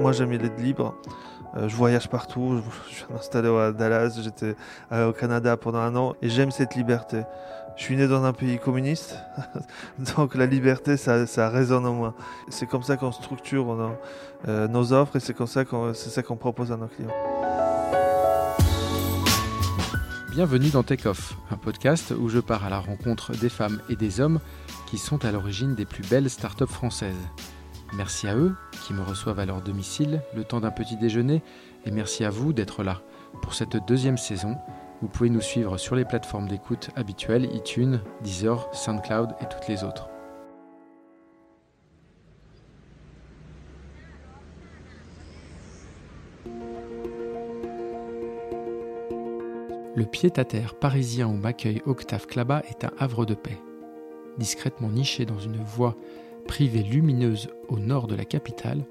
Moi, j'aime l'être libre. Euh, je voyage partout. Je, suis installé à Dallas. J'étais euh, au Canada pendant un an. Et j'aime cette liberté. Je suis né dans un pays communiste, donc la liberté, ça, ça résonne en moi. C'est comme ça qu'on structure nos, euh, offres et c'est comme ça qu'on ça qu'on propose à nos clients. Bienvenue dans Take Off, un podcast où je pars à la rencontre des femmes et des hommes qui sont à l'origine des plus belles startups françaises. Merci à eux qui me reçoivent à leur domicile le temps d'un petit déjeuner et merci à vous d'être là pour cette deuxième saison vous pouvez nous suivre sur les plateformes d'écoute habituelles, iTunes, Deezer, SoundCloud et toutes les autres. Le pied-à-terre parisien où m'accueille Octave Clabat est un havre de paix. Discrètement niché dans une voie privée lumineuse au nord de la capitale,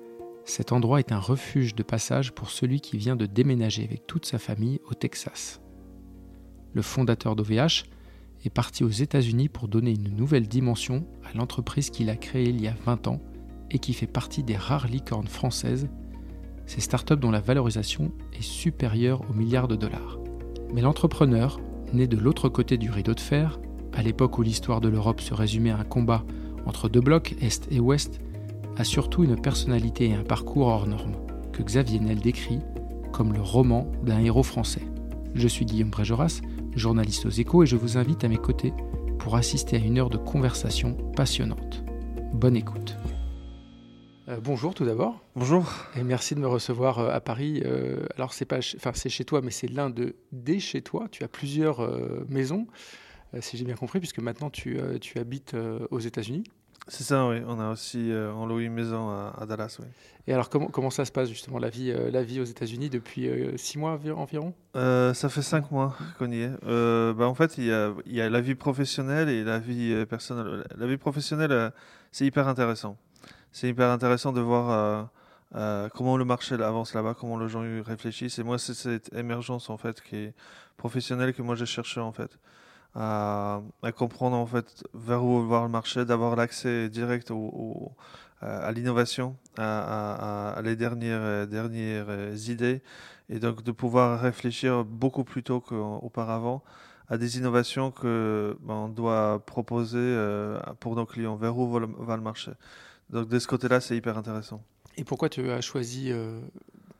cet endroit est un refuge de passage pour celui qui vient de déménager avec toute sa famille au Texas le fondateur d'OVH, est parti aux États-Unis pour donner une nouvelle dimension à l'entreprise qu'il a créée il y a 20 ans et qui fait partie des rares licornes françaises, ces startups dont la valorisation est supérieure aux milliards de dollars. Mais l'entrepreneur, né de l'autre côté du rideau de fer, à l'époque où l'histoire de l'Europe se résumait à un combat entre deux blocs, Est et Ouest, a surtout une personnalité et un parcours hors normes, que Xavier Nel décrit comme le roman d'un héros français. Je suis Guillaume Bréjoras, journaliste aux échos, et je vous invite à mes côtés pour assister à une heure de conversation passionnante. Bonne écoute. Euh, bonjour tout d'abord. Bonjour. Et merci de me recevoir euh, à Paris. Euh, alors c'est pas, enfin c'est chez toi, mais c'est l'un de des chez toi. Tu as plusieurs maisons, si j'ai bien compris, puisque maintenant tu, tu habites aux États-Unis. C'est ça, oui. On a aussi euh, loue une maison à, Dallas, oui. Et alors, comment, comment ça se passe justement la vie, euh, la vie aux États-Unis depuis euh, six mois environ? Ça fait cinq mois qu'on y est. bah, en fait, il y, a, il y a la vie professionnelle et la vie personnelle. La vie professionnelle, c'est hyper intéressant. C'est hyper intéressant de voir comment le marché avance là-bas, comment les gens y réfléchissent. Et moi, c'est cette émergence en fait qui est professionnelle que moi j'ai cherché en fait à, comprendre en fait vers où voir le marché, d'avoir l'accès direct au, à l'innovation, à, les dernières, dernières idées, et donc de pouvoir réfléchir beaucoup plus tôt qu'auparavant à des innovations que ben, on doit proposer euh, pour nos clients, vers où va le, va marché. Donc de ce côté-là, c'est hyper intéressant. Et pourquoi tu as choisi euh,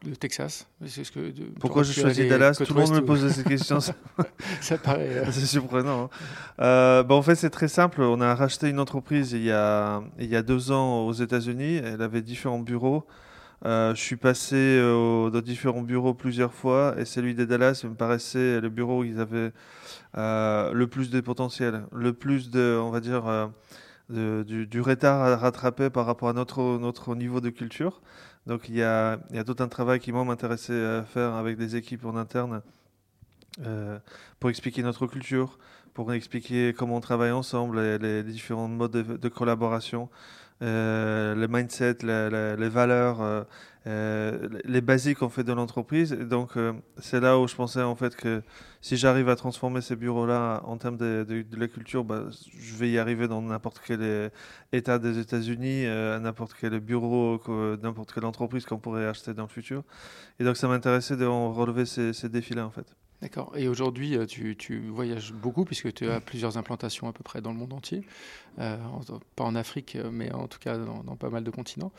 le Texas ce que, Pourquoi j'ai choisi Dallas? Tout le monde me pose cette question. ça paraît. Euh, c'est surprenant. Hein. Euh, bah, en fait, c'est très simple. On a racheté une entreprise il y a, il y a deux ans aux États-Unis. Elle avait différents bureaux. Euh, je suis passé dans différents bureaux plusieurs fois et celui de Dallas me paraissait le bureau où ils avaient le plus de potentiel, le plus de, on va dire, du, retard à rattraper par rapport à notre, notre niveau de culture. Donc il y a, il y a tout un travail qui m'intéressait à faire avec des équipes en interne euh, pour expliquer notre culture, pour expliquer comment on travaille ensemble, les, différents modes de, de collaboration, euh, le mindset, les valeurs, euh, euh, les basiques en fait de l'entreprise. Donc c'est là où je pensais en fait que si j'arrive à transformer ces bureaux-là en termes de, de, de, la culture, bah, je vais y arriver dans n'importe quel État des États-Unis, à n'importe quel bureau, n'importe quelle entreprise qu'on pourrait acheter dans le futur. Et donc ça m'intéressait de relever ces, ces défis-là en fait. D'accord. Et aujourd'hui, euh, tu, tu, voyages beaucoup puisque tu as plusieurs implantations à peu près dans le monde entier. Euh, pas en Afrique, euh, mais en tout cas dans, dans pas mal de continents.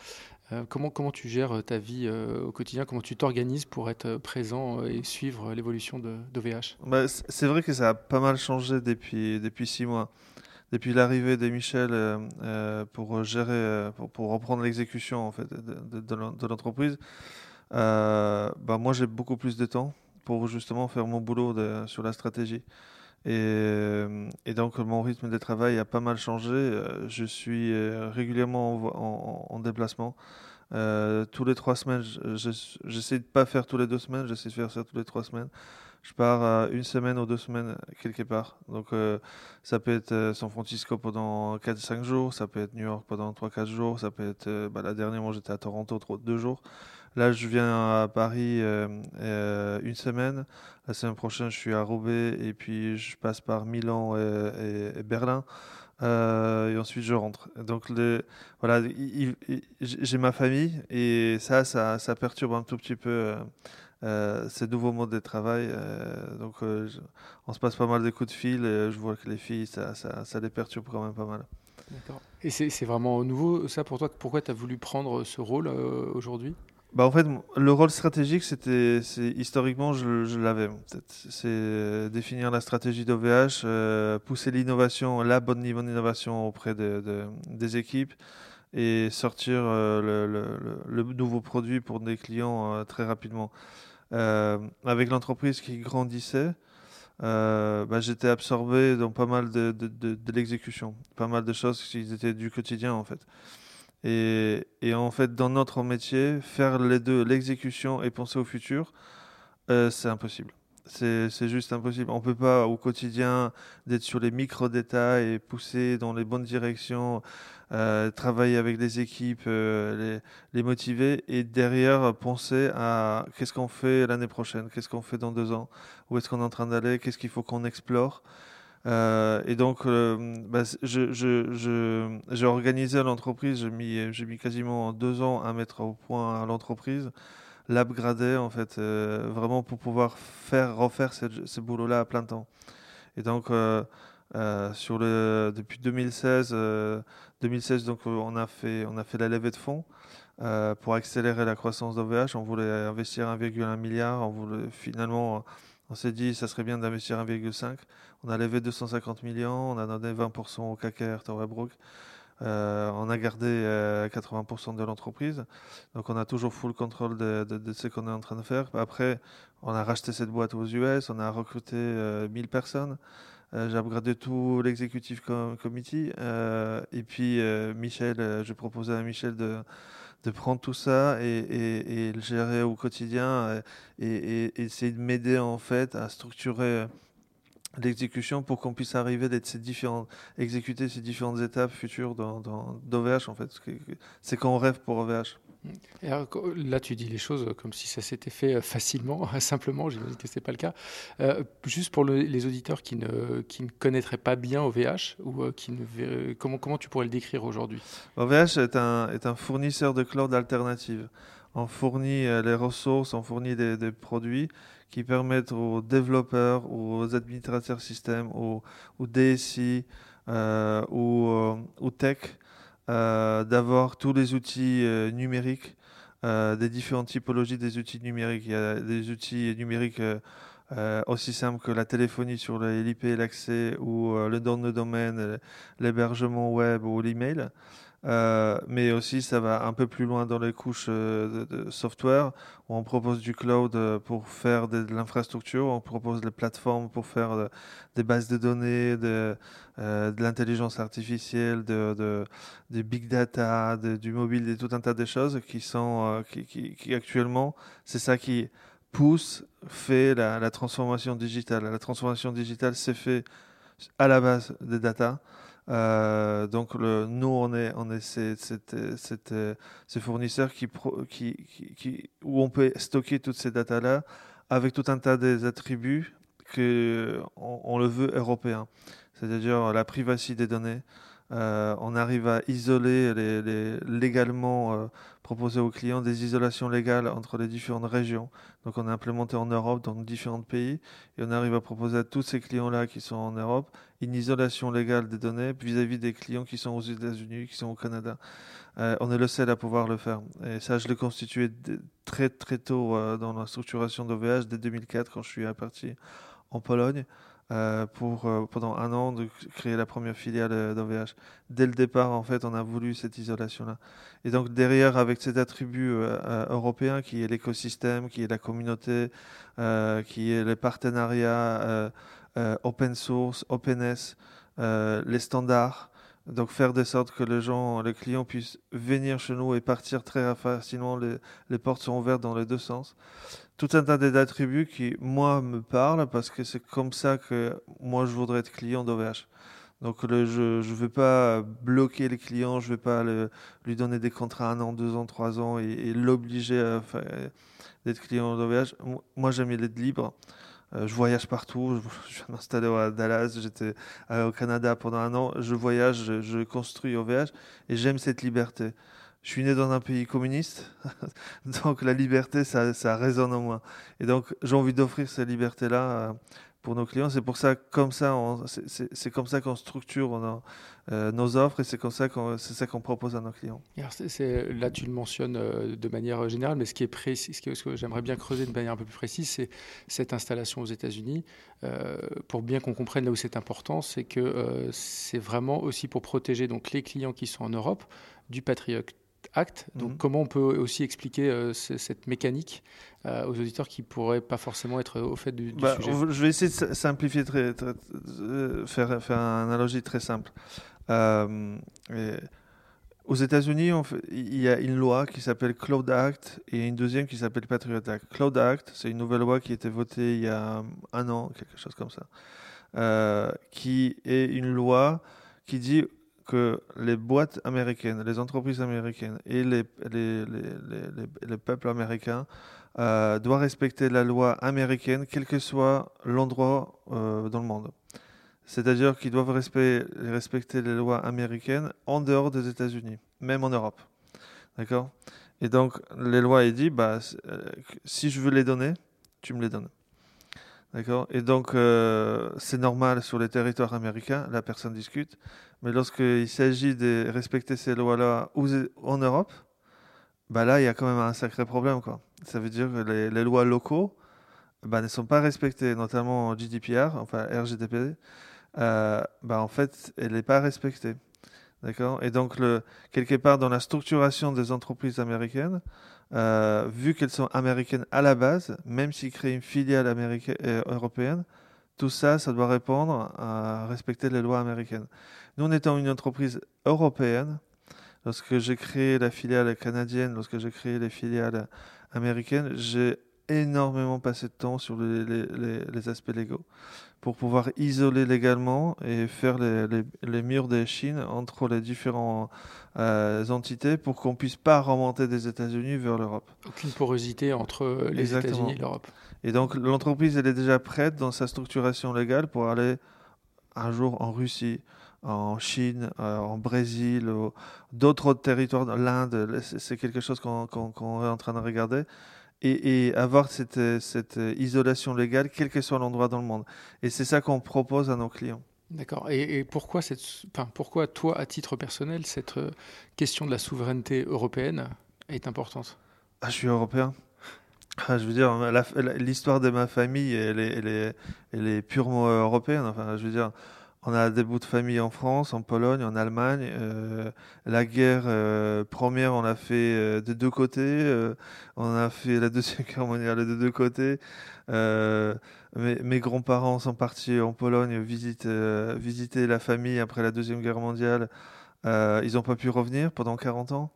Euh, comment, comment tu gères ta vie euh, au quotidien? Comment tu t'organises pour être présent et suivre l'évolution d'OVH bah, C'est vrai que ça a pas mal changé depuis, depuis six mois. Depuis l'arrivée de Michel euh, pour gérer, pour, reprendre l'exécution en fait, de, l'entreprise, bah, moi j'ai beaucoup plus de temps pour justement faire mon boulot sur la stratégie. Et, donc mon rythme de travail a pas mal changé. Je suis régulièrement en, déplacement. tous les trois semaines, j'essaie de pas faire tous les deux semaines, j'essaie de faire ça tous les trois semaines je pars une semaine ou deux semaines quelque part. Donc euh, ça peut être euh, San Francisco pendant 4-5 jours, ça peut être New York pendant 3-4 jours, ça peut être euh, bah, la dernière moi j'étais à Toronto 2 jours. Là je viens à Paris une semaine, la semaine prochaine je suis à Roubaix et puis je passe par Milan et, Berlin. et ensuite je rentre. Donc voilà, j'ai ma famille et ça, ça, perturbe un tout petit peu euh, ces nouveaux modes de travail. Euh, donc, euh, on se passe pas mal de coups de fil et je vois que les filles, ça les perturbe quand même pas mal. D'accord. Et c'est vraiment nouveau ça pour toi? Pourquoi tu as voulu prendre ce rôle aujourd'hui? Bah en fait, le rôle stratégique, c'était, historiquement, je, l'avais. C'est définir la stratégie d'OVH, pousser l'innovation, la bonne niveau d'innovation auprès de, de, des équipes et sortir le, le, nouveau produit pour des clients très rapidement. Euh, avec l'entreprise qui grandissait, euh, bah, j'étais absorbé dans pas mal de, de, l'exécution, pas mal de choses qui étaient du quotidien en fait. Et, en fait, dans notre métier, faire les deux, l'exécution et penser au futur, euh, c'est impossible. C'est juste impossible. On ne peut pas au quotidien d'être sur les micro-détails et pousser dans les bonnes directions, euh, travailler avec les équipes, euh, les, les, motiver et derrière penser à qu'est-ce qu'on fait l'année prochaine, qu'est-ce qu'on fait dans deux ans, où est-ce qu'on est en train d'aller, qu'est-ce qu'il faut qu'on explore. Euh, et donc, bah, j'ai organisé l'entreprise, j'ai mis, quasiment deux ans à mettre au point l'entreprise l'upgrader en fait, euh, vraiment pour pouvoir faire refaire ce, boulot-là à plein temps. Et donc euh, euh, depuis 2016, 2016 donc on a fait on a fait la levée de fonds pour accélérer la croissance d'OVH. On voulait investir 1,1 milliard. On voulait finalement on s'est dit ça serait bien d'investir 1,5. On a levé 250 millions. On a donné 20% au KKR Torebrook. Euh, on a gardé 80% euh, de l'entreprise. Donc on a toujours full contrôle de, ce qu'on est en train de faire. Après, on a racheté cette boîte aux US, on a recruté 1000 euh, personnes. J'ai upgradé tout l'exécutif committee. et puis Michel, j'ai proposé à Michel de, de prendre tout ça et, le gérer au quotidien et, et essayer de m'aider en fait à structurer l'exécution pour qu'on puisse arriver d'être ces différentes, exécuter ces différentes étapes futures dans, dans d'OVH en fait. C'est qu'on rêve pour OVH. Là, tu dis les choses comme si ça s'était fait euh, facilement, simplement. J'imagine que c'est pas le cas. Euh, juste pour les auditeurs qui ne, connaîtraient pas bien OVH ou euh, qui ne comment tu pourrais le décrire aujourd'hui? OVH est un fournisseur de cloud alternative. On fournit les ressources, on fournit des, produits qui permettent aux développeurs, aux administrateurs système, aux, DSI euh, ou, aux tech d'avoir tous les outils euh, numériques, des différentes typologies des outils numériques. Il y a des outils numériques aussi simples que la téléphonie sur l'IP l'accès ou le don de domaine, l'hébergement web ou l'email. Euh, mais aussi ça va un peu plus loin dans les couches euh, de, software où on propose du cloud euh, pour faire de, l'infrastructure, on propose des plateformes pour faire des bases de données, de, de l'intelligence artificielle, de, de, des big data, du mobile, et tout un tas de choses qui sont qui, actuellement c'est ça qui pousse, fait la, transformation digitale. La transformation digitale c'est fait à la base des data. Euh, donc nous, on est, on est ces, fournisseurs où on peut stocker toutes ces datas-là avec tout un tas des attributs que on, le veut européen, c'est-à-dire la privacité des données. Euh, on arrive à isoler légalement euh, proposer aux clients des isolations légales entre les différentes régions. Donc on a implémenté en Europe dans différents pays et on arrive à proposer à tous ces clients-là qui sont en Europe une isolation légale des données vis-à-vis des clients qui sont aux États-Unis, qui sont au Canada. Euh, on est le seul à pouvoir le faire. Et ça, je l'ai constitué très très tôt dans la structuration d'OVH dès 2004 quand je suis parti en Pologne. Euh, pour euh, pendant un an de créer la première filiale euh, d'OVH. Dès le départ, en fait, on a voulu cette isolation-là. Et donc derrière, avec cet attribut européen qui est l'écosystème, qui est la communauté, qui est les partenariats open source, openness, les standards. Donc faire de sorte que les gens, les clients puissent venir chez nous et partir très facilement. Les, les portes sont ouvertes dans les deux sens. Tout un tas d'attributs qui, moi, me parlent parce que c'est comme ça que moi, je voudrais être client d'OVH. Donc je ne vais pas bloquer les clients, je ne vais pas lui donner des contrats un an, deux ans, trois ans et, l'obliger à d'être client d'OVH. Moi, j'aime être libre. Euh, je voyage partout. Je, viens m'installer à Dallas. J'étais euh, au Canada pendant un an. Je voyage, je, construis OVH et j'aime cette liberté. Je suis né dans un pays communiste, donc la liberté, ça, ça résonne en moi. Et donc, j'ai envie d'offrir cette liberté-là euh, pour nos clients. C'est pour ça, comme ça, c'est comme ça qu'on structure euh, nos offres et c'est comme ça qu'on propose à nos clients. là, tu le mentionnes euh, de manière générale, mais ce qui est précis, ce que, j'aimerais bien creuser de manière un peu plus précise, c'est cette installation aux États-Unis. Pour bien qu'on comprenne là où c'est important, c'est que c'est vraiment aussi pour protéger donc les clients qui sont en Europe du Patriot Act. Donc, mhm. comment on peut aussi expliquer cette mécanique euh, aux auditeurs qui pourraient pas forcément être au fait du, bah, sujet? Je vais essayer de simplifier, très, euh, faire, faire une analogie très simple. Euh, aux États-Unis, il y a une loi qui s'appelle Cloud Act et une deuxième qui s'appelle Patriot Act. Cloud Act, c'est une nouvelle loi qui a été votée il y a un an, quelque chose comme ça, qui est une loi qui dit que les boîtes américaines, les entreprises américaines et les, les, les, les peuples américains euh, doit respecter la loi américaine, quel que soit l'endroit euh, dans le monde. C'est-à-dire qu'ils doivent respecter les lois américaines en dehors des États-Unis, même en Europe. D'accord? Et donc, les lois, il dit, bah, euh, si je veux les donner, tu me les donnes. D'accord Et donc, c'est normal sur les territoires américains, la personne discute. Mais lorsqu'il s'agit de respecter ces lois-là en Europe, bah là, il y a quand même un sacré problème. Quoi. Ça veut dire que les, lois locaux bah, ne sont pas respectées, notamment GDPR, enfin RGDP. Euh, bah, en fait, elle n'est pas respectée. D'accord Et donc, le, quelque part, dans la structuration des entreprises américaines, euh, vu qu'elles sont américaines à la base, même s'ils créent une filiale américaine, euh, européenne, tout ça, ça doit répondre à respecter les lois américaines. Nous, en étant une entreprise européenne, lorsque j'ai créé la filiale canadienne, lorsque j'ai créé les filiales américaines, j'ai énormément passé de temps sur les, aspects légaux pour pouvoir isoler légalement et faire les, murs des Chines entre les différentes euh, entités pour qu'on puisse pas remonter des États-Unis vers l'Europe. Aucune porosité entre les États-Unis et l'Europe. Et donc l'entreprise, elle est déjà prête dans sa structuration légale pour aller un jour en Russie, en Chine, euh, en Brésil, d'autres territoires, l'Inde, c'est quelque chose qu'on est en train de regarder. Et, avoir cette, cette, isolation légale, quel que soit l'endroit dans le monde. Et c'est ça qu'on propose à nos clients. D'accord. Et, pourquoi, cette, enfin, pourquoi, toi, à titre personnel, cette euh, question de la souveraineté européenne est importante? Ah, Je suis européen. Ah, je veux dire, l'histoire de ma famille, elle est, elle est, elle est purement européenne. Enfin, je veux dire, on a des bouts de famille en France, en Pologne, en Allemagne. Euh, la guerre euh, première, on l'a fait euh, de deux côtés. on a fait la deuxième guerre mondiale de deux côtés. Mes, mes grands-parents sont partis en Pologne visiter, visiter la famille après la deuxième guerre mondiale. ils n'ont pas pu revenir pendant 40 ans.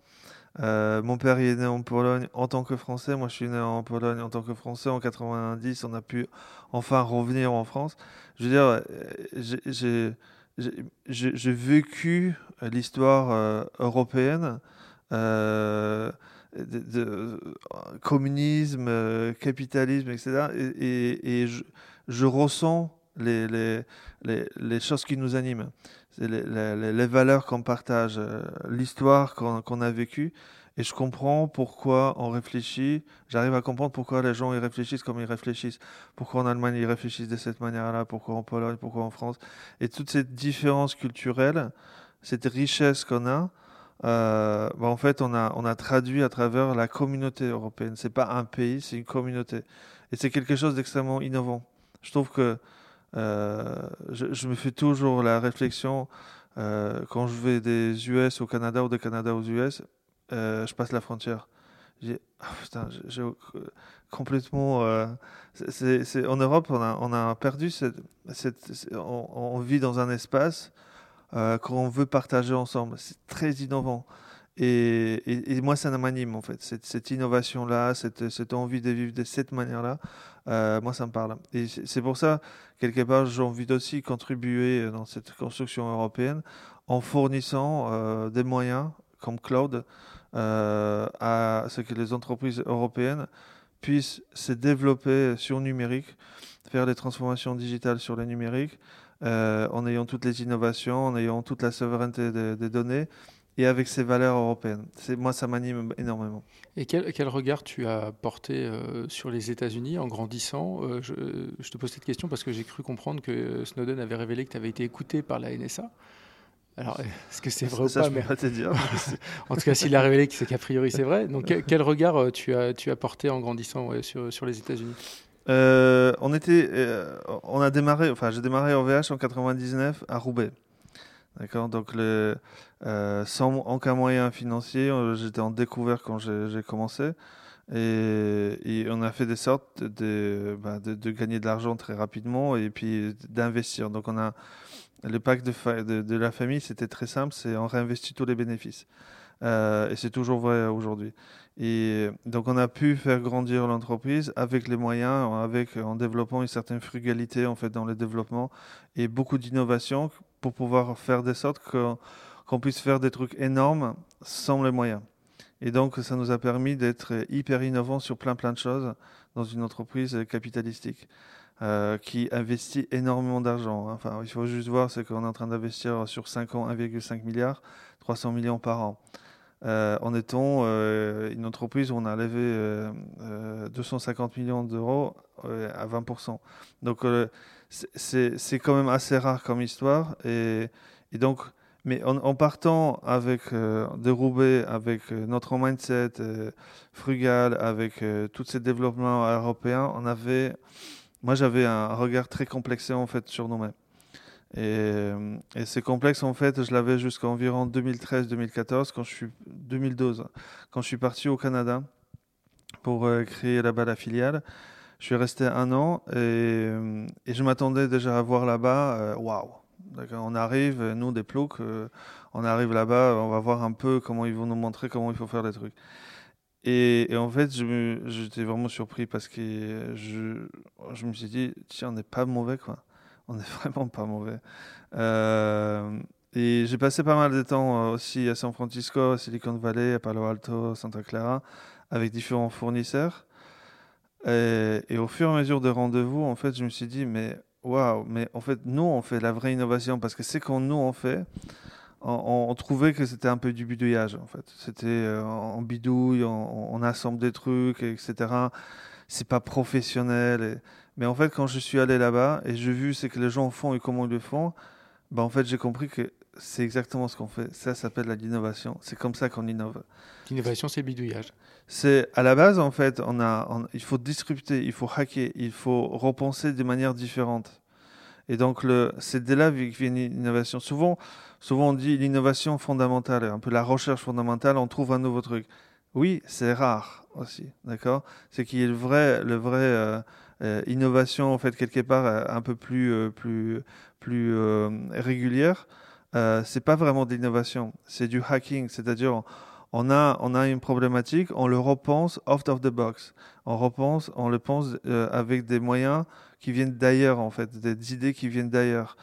Euh, mon père est né en Pologne en tant que Français. Moi, je suis né en Pologne en tant que Français. En 90, on a pu enfin revenir en France. Je veux dire, j'ai vécu l'histoire euh, européenne, euh, de, communisme, capitalisme, etc. Et, je, ressens les choses qui nous animent les, valeurs qu'on partage, euh, l'histoire qu'on a vécue. Et je comprends pourquoi on réfléchit. J'arrive à comprendre pourquoi les gens y réfléchissent comme ils réfléchissent. Pourquoi en Allemagne ils réfléchissent de cette manière-là, pourquoi en Pologne, pourquoi en France. Et toute cette différence culturelle, cette richesse qu'on a, euh, bah en fait, on a, on a traduit à travers la communauté européenne. C'est pas un pays, c'est une communauté. Et c'est quelque chose d'extrêmement innovant. Je trouve que euh, je, me fais toujours la réflexion euh, quand je vais des US au Canada ou des Canada aux US, euh, je passe la frontière. Ah, complètement. euh, c'est, c'est- en Europe, on a, perdu cette, on, vit dans un espace qu'on veut partager ensemble. C'est très innovant. Et, moi, ça m'anime en fait. Cette, innovation-là, cette, envie de vivre de cette manière-là, euh, moi, ça me parle. Et c'est pour ça, quelque part, j'ai envie d'aussi contribuer dans cette construction européenne en fournissant euh, des moyens comme cloud euh, à ce que les entreprises européennes puissent se développer sur numérique, faire des transformations digitales sur le numérique, euh, en ayant toutes les innovations, en ayant toute la souveraineté des données et avec ces valeurs européennes. C'est, moi, ça m'anime énormément. Et quel, quel regard tu as porté euh, sur les États-Unis en grandissant? Euh, je, je te pose cette question parce que j'ai cru comprendre que Snowden avait révélé que tu avais été écouté par la NSA. Alors, est-ce que c'est vrai ça, ou je pas peux mais- pas te dire. En tout cas, s'il a révélé c'est qu'a priori c'est vrai. Donc, quel, regard euh, tu as, tu as porté en grandissant ouais, sur, sur les États-Unis? Euh, on était, euh, on a démarré, enfin, j'ai démarré en VH en 99 à Roubaix. D'accord, donc euh, sans aucun moyen financier, euh, j'étais en découvert quand j'ai commencé et, on a fait des sortes de, bah, de, de gagner de l'argent très rapidement et puis d'investir. Donc on a le pacte de, la famille, c'était très simple, c'est on réinvestit tous les bénéfices. Euh, et c'est toujours vrai aujourd'hui. Et donc on a pu faire grandir l'entreprise avec les moyens, avec en développant une certaine frugalité en fait dans le développement et beaucoup d'innovation pour pouvoir faire de sorte qu'on puisse faire des trucs énormes sans les moyens. Et donc ça nous a permis d'être hyper innovants sur plein plein de choses dans une entreprise capitalistique euh, qui investit énormément d'argent. hein. Enfin, il faut juste voir, c'est qu'on est en train d'investir sur 5 ans 1,5 milliard, 300 millions par an. Euh, en étant euh, une entreprise où on a levé euh, euh, 250 millions d'euros à 20%. Donc c'est- quand même assez rare comme histoire. Et, donc, mais en, partant avec de Roubaix, avec notre mindset frugal, avec tous ces développements européens, on avait, moi j'avais un regard très complexé en fait sur nous-mêmes. Et, euh, c'est complexe en fait, je l'avais jusqu'à environ 2013-2014, quand je suis 2012, quand je suis parti au Canada pour euh, créer là-bas la filiale. Je suis resté un an et, euh, je m'attendais déjà à voir là-bas, waouh, d'accord, on arrive, nous des ploucs, on arrive là-bas, on va voir un peu comment ils vont nous montrer comment il faut faire les trucs. Et, en fait, j'étais vraiment surpris parce que je, je me suis dit, tiens, on n'est pas mauvais quoi. On n'est vraiment pas mauvais. Euh, et j'ai passé pas mal de temps euh, aussi à San Francisco, à Silicon Valley, à Palo Alto, Santa Clara, avec différents fournisseurs. Et, au fur et à mesure des rendez-vous, en fait, je me suis dit, mais waouh, mais en fait, nous, on fait la vraie innovation parce que c'est quand nous, on fait, on, trouvait que c'était un peu du bidouillage, en fait. C'était euh, en bidouille, on, assemble des trucs, etc. C'est pas professionnel. Mais en fait, quand je suis allé là-bas et j'ai vu ce que les gens font et comment ils le font, ben, en fait, j'ai compris que c'est exactement ce qu'on fait. Ça s'appelle la- l'innovation. C'est comme ça qu'on innove. L'innovation, c'est bidouillage. C'est à la base en fait, on a, on- il faut disrupter, il faut hacker, il faut repenser de manière différente. Et donc c'est de là que vient l'innovation. Souvent, souvent on dit l'innovation fondamentale, un peu la recherche fondamentale, on trouve un nouveau truc. Oui, c'est rare aussi, d'accord? C'est qu'il y ait le vrai, le vrai euh, innovation en fait quelque part euh, un peu plus, euh, plus, plus euh, régulière. Euh, c'est pas vraiment de l'innovation, c'est du hacking, c'est-à-dire on a, on a une problématique, on le repense out of the box. On repense, on le pense euh, avec des moyens qui viennent d'ailleurs, en fait, des idées qui viennent d'ailleurs.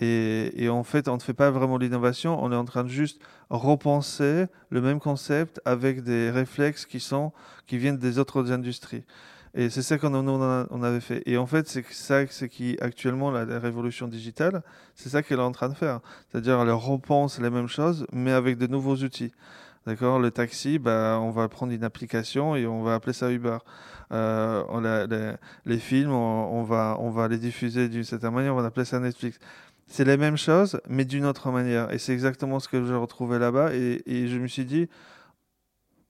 Et, et en fait, on ne fait pas vraiment l'innovation, on est en train de juste repenser le même concept avec des réflexes qui sont, qui viennent des autres industries. Et c'est ça qu'on avait fait. Et en fait, c'est ça, qui actuellement la, révolution digitale, c'est ça qu'elle est en train de faire. C'est-à-dire, elle repense les mêmes choses, mais avec de nouveaux outils. D'accord, le taxi, bah, on va prendre une application et on va appeler ça Uber. Euh, les, films, on, va, on va les diffuser d'une certaine manière, on va appeler ça Netflix. C'est les mêmes choses, mais d'une autre manière. Et c'est exactement ce que j'ai retrouvé là-bas. Et je me suis dit,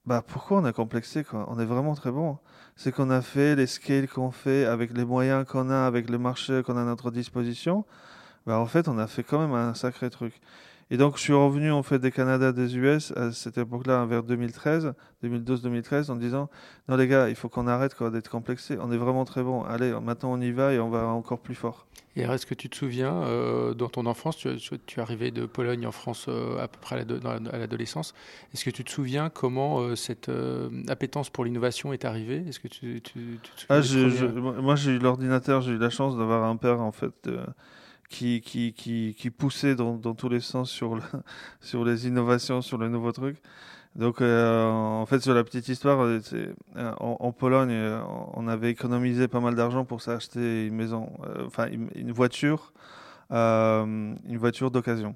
bah, pourquoi on a complexé quoi? On est vraiment très bon. C'est qu'on a fait les scales qu'on fait avec les moyens qu'on a, avec le marché qu'on a à notre disposition. Bah, en fait, on a fait quand même un sacré truc. Et donc, je suis revenu en fait des Canada, des US à cette époque-là, vers 2013, 2012-2013, en disant non les gars, il faut qu'on arrête d'être complexé. On est vraiment très bon. Allez, maintenant on y va et on va encore plus fort. Et est-ce que tu te souviens, euh, dans ton enfance, tu, tu, es arrivé de Pologne en France euh, à peu près à l'adolescence, est-ce que tu te souviens comment euh, cette appétence pour l'innovation est arrivée? Est-ce que tu, tu, ah, Moi, j'ai eu l'ordinateur, j'ai eu la chance d'avoir un père en fait qui, poussait dans, tous les sens sur, le, sur les innovations, sur le nouveau truc. Donc, euh, en fait, sur la petite histoire, euh, euh, en, Pologne, on avait économisé pas mal d'argent pour s'acheter une maison, enfin une, voiture, une voiture d'occasion.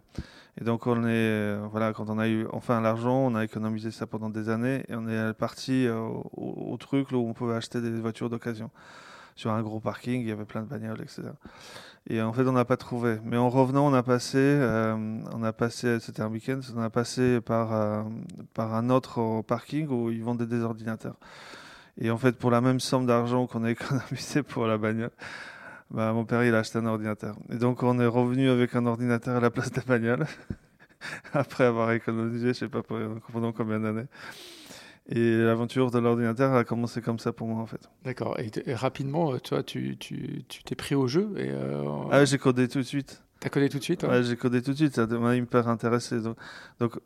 Et donc, on est, voilà, quand on a eu enfin l'argent, on a économisé ça pendant des années et on est parti au, truc où on pouvait acheter des voitures d'occasion. Sur un gros parking, il y avait plein de bagnoles, etc. Et en fait, on n'a pas trouvé. Mais en revenant, on a passé, euh, on a passé, c'était un week-end, on a passé par, euh, par un autre parking où ils vendaient des ordinateurs. Et en fait, pour la même somme d'argent qu'on a économisé pour la bagnole, bah, mon père, il a acheté un ordinateur. Et donc, on est revenu avec un ordinateur à la place de la bagnole, après avoir économisé, je sais pas pendant combien d'années. Et l'aventure de l'ordinateur a commencé comme ça pour moi en fait. D'accord. Et, rapidement, euh, toi, tu tu t'es pris au jeu et euh, Ah, j'ai codé tout de suite. T'as codé tout de suite Ouais, j'ai codé tout de suite. Ça m'a hyper intéressé. Donc, donc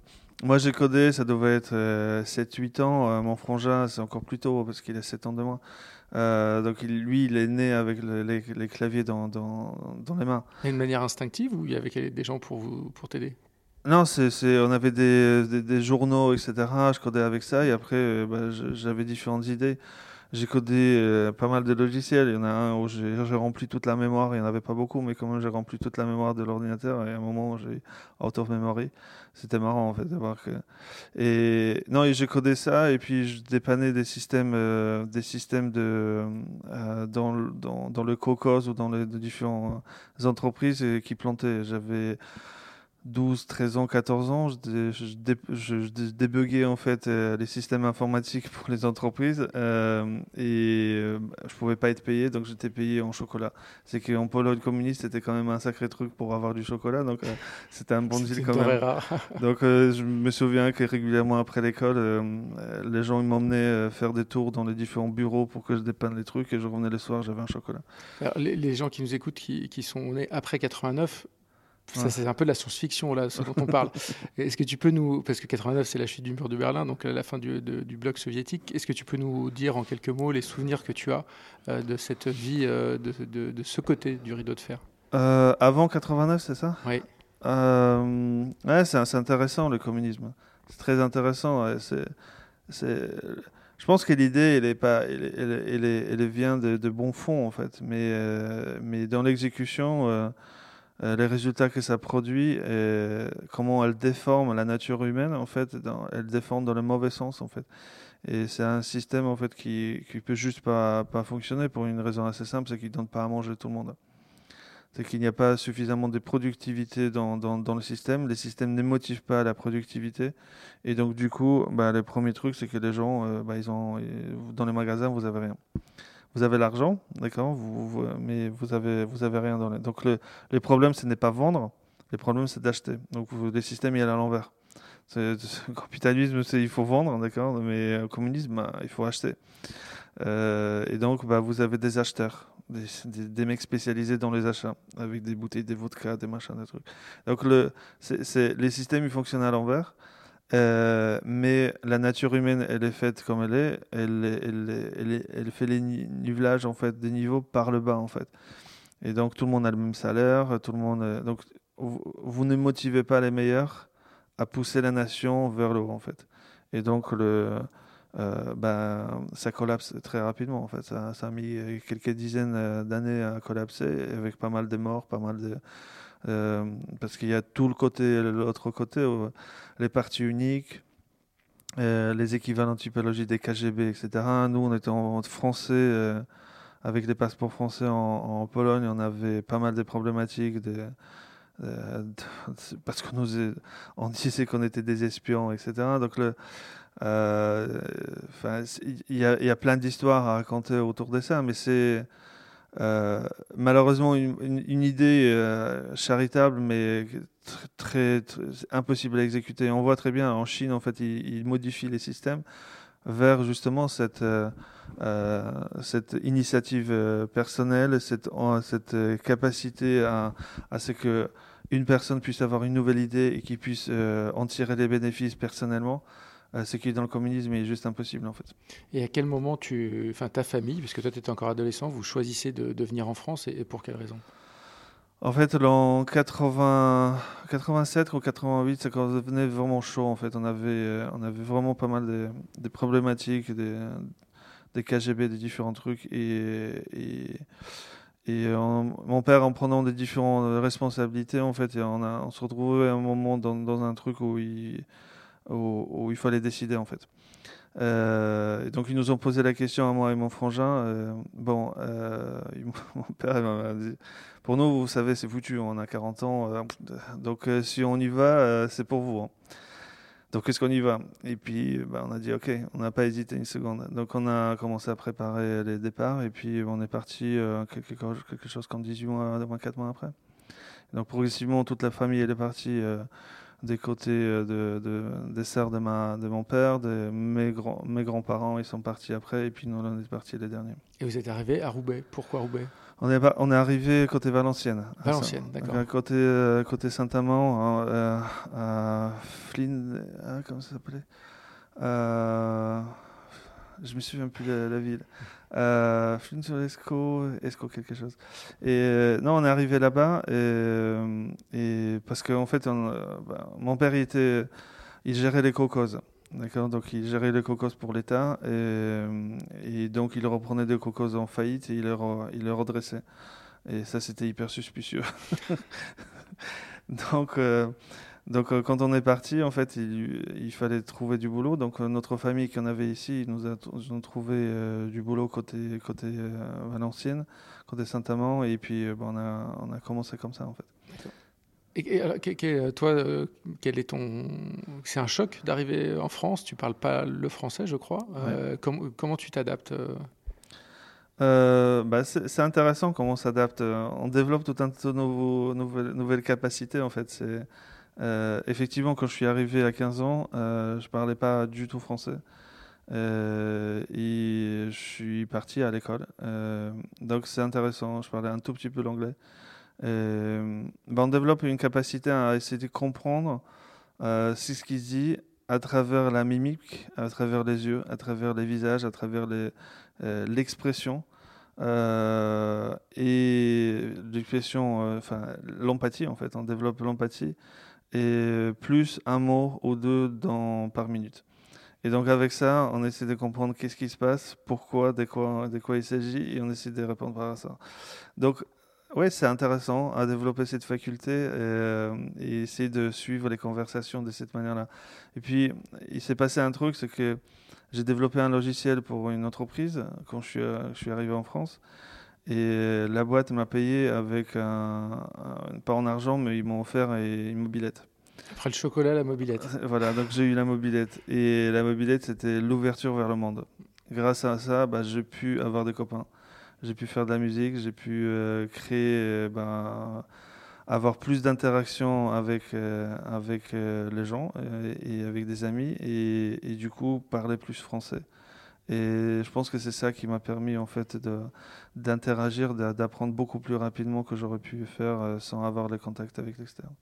moi j'ai codé, ça devait être 7-8 euh, ans. mon frangin, c'est encore plus tôt parce qu'il a 7 ans de moins. donc lui, il est né avec les, les, claviers dans, dans, dans, les mains. Et une manière instinctive ou il y avait des gens pour, vous, pour t'aider? Non, c'est, on avait des, des, journaux, etc. Je codais avec ça et après, euh, bah, j'avais différentes idées. J'ai codé euh, pas mal de logiciels. Il y en a un où j'ai, rempli toute la mémoire. Il n'y en avait pas beaucoup, mais quand même, j'ai rempli toute la mémoire de l'ordinateur. Et à un moment, j'ai out of memory. C'était marrant, en fait, de voir que. Et non, j'ai codé ça et puis je dépannais des systèmes, euh, des systèmes de, dans, dans, dans, le cocos ou dans les différentes entreprises qui plantaient. J'avais. 12, 13 ans, 14 ans, je, je, débuguais en fait euh, les systèmes informatiques pour les entreprises euh, et euh, je pouvais pas être payé, donc j'étais payé en chocolat. C'est qu'en Pologne communiste, c'était quand même un sacré truc pour avoir du chocolat, donc c'était un bon deal quand même. Rare. donc je me souviens que régulièrement après l'école, les gens m'emmenaient faire des tours dans les différents bureaux pour que je dépanne les trucs et je revenais le soir, j'avais un chocolat. les, gens qui nous écoutent, qui, qui sont nés après 89, ça, c'est un peu de la science-fiction, là, ce dont on parle. Est-ce que tu peux nous. Parce que 89, c'est la chute du mur de Berlin, donc la fin du, du bloc soviétique. Est-ce que tu peux nous dire en quelques mots les souvenirs que tu as euh, de cette vie euh, de, de, de, ce côté du rideau de fer? Euh, Avant 89, c'est ça? Oui. ouais, c'est intéressant, le communisme. C'est très intéressant. c'est, je pense que l'idée, elle, est pas, elle, elle, elle, vient de, de bon fond, en fait. Mais, mais dans l'exécution euh, les résultats que ça produit et comment elle déforme la nature humaine en fait elle déforme dans le mauvais sens en fait. Et c'est un système en fait qui qui peut juste pas pas fonctionner pour une raison assez simple c'est qu'il donne pas à manger tout le monde. C'est qu'il n'y a pas suffisamment de productivité dans, dans, le système les systèmes ne motivent pas la productivité. Et donc du coup bah, le premier truc c'est que les gens euh, bah, ils ont dans les magasins vous avez rien vous avez l'argent, d'accord, mais vous avez, vous avez rien dans les. Donc le, les problèmes, ce n'est pas vendre, les problèmes, c'est d'acheter. Donc les systèmes, il y a à l'envers. Le capitalisme, c'est il faut vendre, d'accord, mais le communisme, bah, il faut acheter. Euh, et donc, bah, vous avez des acheteurs, des, des, mecs spécialisés dans les achats, avec des bouteilles, des vodkas, des machins, des trucs. Donc, le, c'est, les systèmes, ils fonctionnent à l'envers. Euh, mais la nature humaine, elle est faite comme elle est. Elle, fait les nivelages en fait des niveaux par le bas en fait. Et donc tout le monde a le même salaire, tout le monde. Euh, donc vous, ne motivez pas les meilleurs à pousser la nation vers le haut en fait. Et donc euh, ben, ça collapse très rapidement en fait. Ça a mis quelques dizaines d'années à collapser avec pas mal de morts, pas mal de euh, parce qu'il y a tout le côté, l'autre côté, euh, les parties uniques, euh, les équivalents typologiques des KGB, etc. Nous, on était en, français, avec des passeports français en, Pologne, on avait pas mal de problématiques. De, parce qu'on nous on disait qu'on était des espions, etc. Donc il y, a plein d'histoires à raconter autour de ça, mais c'est malheureusement une, idée charitable, mais très, impossible à exécuter. On voit très bien en Chine, en fait, ils, modifient les systèmes vers justement cette, cette initiative personnelle, cette, cette capacité à, à ce que une personne puisse avoir une nouvelle idée et qui puisse en tirer les bénéfices personnellement. Euh, ce qui est dans le communisme est juste impossible en fait. Et à quel moment tu, enfin ta famille, puisque toi tu étais encore adolescent, vous choisissez de, de venir en France et, pour quelle raison? En fait, en 80, 87 ou 88, ça devenait vraiment chaud en fait. On avait, euh, on avait vraiment pas mal de, problématiques, des, des, KGB, des différents trucs et, et et mon père, en prenant des différentes responsabilités, en fait, on, a, on se retrouvait à un moment dans, dans un truc où il, où, il fallait décider en fait. Euh, donc ils nous ont posé la question à moi et mon frangin. Euh, bon, euh, mon père m'a dit, pour nous, vous savez, c'est foutu, on a 40 ans, donc si on y va, c'est pour vous. Hein. Donc est-ce qu'on y va? Et puis bah, on a dit ok, on n'a pas hésité une seconde. Donc on a commencé à préparer les départs et puis on est parti quelque, chose comme 18 mois, 24 mois après. Donc progressivement toute la famille elle est partie des côtés euh, de, de, des sœurs de, ma, de mon père, de mes, grands, mes grands-parents, ils sont partis après, et puis nous, on est partis les derniers. Et vous êtes arrivé à Roubaix. Pourquoi Roubaix? On est, on est arrivé côté Valenciennes. Valenciennes, d'accord. Côté, euh, côté Saint-Amand, euh, à Flynn, comment ça s'appelait? Je me souviens plus de la ville euh, sur Esco, Esco quelque chose. Et euh, non, on est arrivé là-bas et, euh, parce qu'en en fait, euh, bah, mon père il était, il gérait les cocos. D'accord, donc il gérait les cocos pour l'État et, donc il reprenait des cocos en faillite et il les redressait. Et ça, c'était hyper suspicieux. donc, donc euh, quand on est parti, en fait, il, fallait trouver du boulot. Donc euh, notre famille qu'on avait ici, ils nous, a, ont trouvé euh, du boulot côté côté Valenciennes, côté Saint-Amand, et puis on a on a commencé comme ça en fait. Et, toi, quel est ton C'est un choc d'arriver en France? Tu parles pas le français, je crois. comment tu t'adaptes bah, c'est intéressant comment on s'adapte. On développe tout un tas de nouvelles, nouvelles capacités en fait. C'est euh, effectivement, quand je suis arrivé à 15 ans, euh, je parlais pas du tout français. Euh, et je suis parti à l'école. Euh, donc c'est intéressant, je parlais un tout petit peu l'anglais. Ben on développe une capacité à essayer de comprendre ce qu'il dit à travers la mimique, à travers les yeux, à travers les visages, à travers l'expression. et l'expression, enfin l'empathie en fait, on développe l'empathie et plus un mot ou deux par minute. Et donc avec ça, on essaie de comprendre qu'est-ce qui se passe, pourquoi, de quoi, il s'agit, et on essaie de répondre par ça. Donc oui, c'est intéressant à développer cette faculté euh, et, essayer de suivre les conversations de cette manière-là. Et puis, il s'est passé un truc, c'est que j'ai développé un logiciel pour une entreprise quand je suis arrivé en France. Et la boîte m'a payé avec un, pas en argent, mais ils m'ont offert une mobilette. Après le chocolat, la mobilette. Voilà, donc j'ai eu la mobilette. Et la mobilette, c'était l'ouverture vers le monde. Grâce à ça, bah, j'ai pu avoir des copains. J'ai pu faire de la musique, j'ai pu euh, créer, euh, ben, avoir plus d'interactions avec, euh, avec les gens et, avec des amis, et, et du coup parler plus français. Et je pense que c'est ça qui m'a permis en fait d'interagir, d'apprendre beaucoup plus rapidement que j'aurais pu faire euh, sans avoir les contacts avec l'extérieur.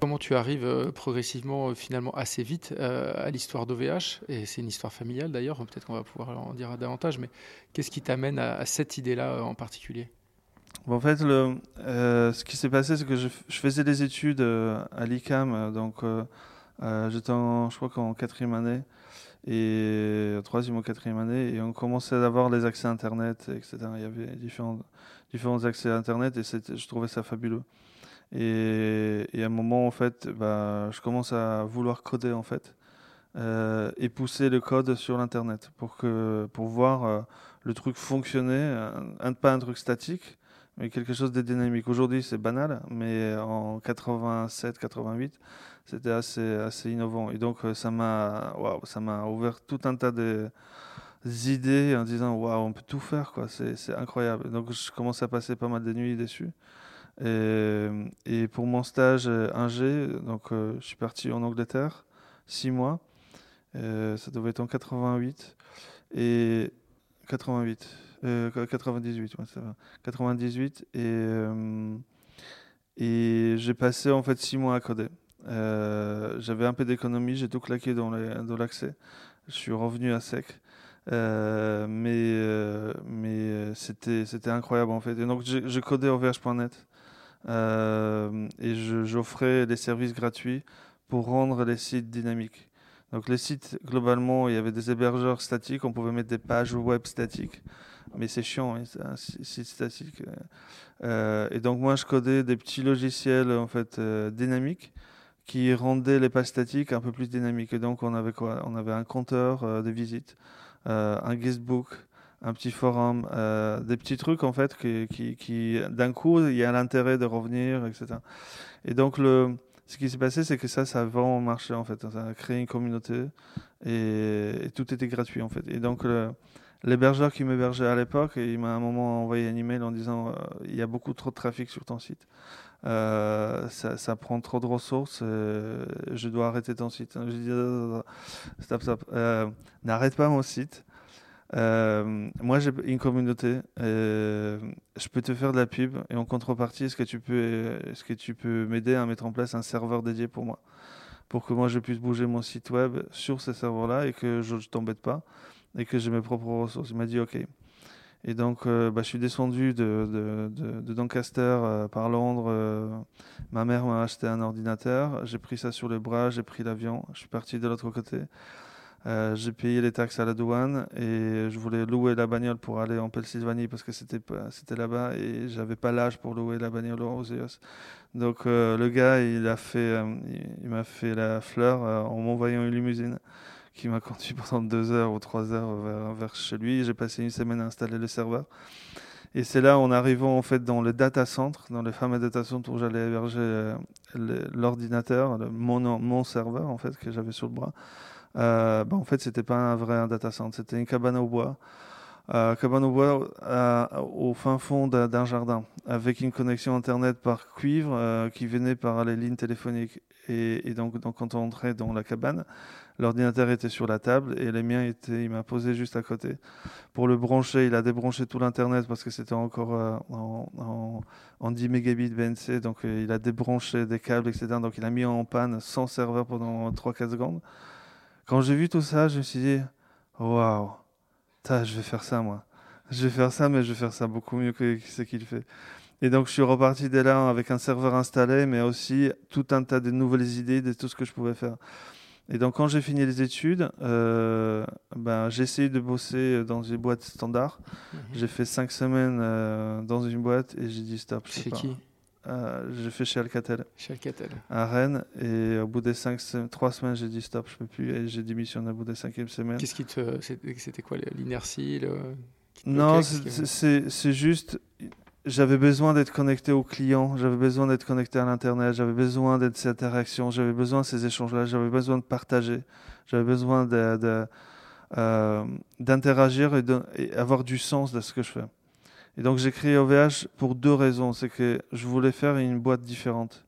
Comment tu arrives euh, progressivement, euh, finalement assez vite, à l'histoire d'OVH Et c'est une histoire familiale d'ailleurs, peut-être qu'on va pouvoir en dire davantage, mais qu'est-ce qui t'amène à cette idée-là en particulier? En fait, euh, ce qui s'est passé, c'est que je, faisais des études euh, à l'ICAM, euh, donc j'étais, je crois qu'en quatrième année, et troisième ou quatrième année, et on commençait à avoir les accès Internet, etc. Il y avait différents, différents accès à Internet, et je trouvais ça fabuleux. Et, à un moment, en fait, bah, je commence à vouloir coder, en fait, et pousser le code sur l'Internet pour, que, pour voir le truc fonctionner, un, pas un truc statique, mais quelque chose de dynamique. Aujourd'hui, c'est banal, mais en 87, 88, c'était assez, assez innovant. Et donc, ça m'a, waouh, ça m'a ouvert tout un tas de idées en disant, waouh, on peut tout faire, quoi. C'est incroyable. Donc, je commence à passer pas mal de nuits dessus. Et, pour mon stage 1G, donc, je suis parti en Angleterre, six mois. ça devait être en 88. Et 88. 98, ouais, ça va. 98 et euh, et j'ai passé en fait six mois à coder. Euh, j'avais un peu d'économie, j'ai tout claqué dans l'accès. Je suis revenu à sec. Euh, mais mais c'était incroyable en fait. Et donc j'ai codé OVH.net et j'offrais des services gratuits pour rendre les sites dynamiques. Donc les sites, globalement, il y avait des hébergeurs statiques, on pouvait mettre des pages web statiques mais c'est chiant, hein, c'est un site statique. Euh. Euh, et donc moi, je codais des petits logiciels en fait euh, dynamiques qui rendaient les pages statiques un peu plus dynamiques. Et donc on avait quoi? On avait un compteur de visites, un guestbook, un petit forum, des petits trucs en fait qui, qui, qui d'un coup, il y a l'intérêt de revenir, etc. Et donc le ce qui s'est passé, c'est que ça, ça a vraiment marché en fait. Ça a créé une communauté et, et tout était gratuit en fait. Et donc le, l'hébergeur qui m'hébergeait à l'époque, il m'a un moment envoyé un email en disant euh, il y a beaucoup trop de trafic sur ton site. Euh, ça, prend trop de ressources, euh, je dois arrêter ton site. Je dis stop, stop, n'arrête pas mon site. moi, j'ai une communauté. je peux te faire de la pub et en contrepartie, est-ce que tu peux, est-ce que tu peux m'aider à mettre en place un serveur dédié pour moi, pour que moi je puisse bouger mon site web sur ces serveurs-là et que je ne t'embête pas et que j'ai mes propres ressources. Il m'a dit OK. Et donc, euh, bah, je suis descendu de, Doncaster euh, par Londres. Euh, ma mère m'a acheté un ordinateur. J'ai pris ça sur le bras, j'ai pris l'avion. Je suis parti de l'autre côté. j'ai payé les taxes à la douane et je voulais louer la bagnole pour aller en Pennsylvanie parce que c'était là-bas et j'avais pas l'âge pour louer la bagnole aux EOS. Donc le gars, il a fait, il m'a fait la fleur en m'envoyant une limousine qui m'a conduit pendant deux heures ou trois heures vers, chez lui. J'ai passé une semaine à installer le serveur. Et c'est là, en arrivant en fait dans le data center, dans le fameux data center où j'allais héberger euh, l'ordinateur, mon, mon serveur en fait que j'avais sur le bras. Euh, bah, en fait, c'était pas un vrai data center, c'était une cabane au bois. Euh, cabane au bois euh, au fin fond d'un jardin, avec une connexion internet par cuivre qui venait par les lignes téléphoniques. Et, donc, quand on entrait dans la cabane, L'ordinateur était sur la table et les miens étaient, il m'a posé juste à côté. Pour le brancher, il a débranché tout l'Internet parce que c'était encore euh, en, en, 10 mégabits BNC. Donc euh, il a débranché des câbles, etc. Donc il a mis en panne sans serveur pendant 3-4 secondes. Quand j'ai vu tout ça, je me suis dit, waouh, je vais faire ça moi. Je vais faire ça, mais je vais faire ça beaucoup mieux que ce qu'il fait. Et donc je suis reparti dès là avec un serveur installé, mais aussi tout un tas de nouvelles idées de tout ce que je pouvais faire. Et donc, quand j'ai fini les études, euh, ben, j'ai essayé de bosser dans une boîte standard. Mhm. J'ai fait cinq semaines euh, dans une boîte et j'ai dit stop. Chez qui? Euh, J'ai fait chez Alcatel. Chez Alcatel. À Rennes. Et au bout des cinq, trois semaines, j'ai dit stop, je peux plus. Et j'ai démissionné au bout des cinquième semaines. Qu'est-ce qui te. C'était quoi l'inertie le... Non, c'est juste j'avais besoin d'être connecté aux clients, j'avais besoin d'être connecté à l'Internet, j'avais besoin d'être cette interaction, j'avais besoin de ces échanges-là, j'avais besoin de partager, j'avais besoin euh, d'interagir et, et, avoir du sens de ce que je fais. Et donc j'ai créé OVH pour deux raisons. C'est que je voulais faire une boîte différente,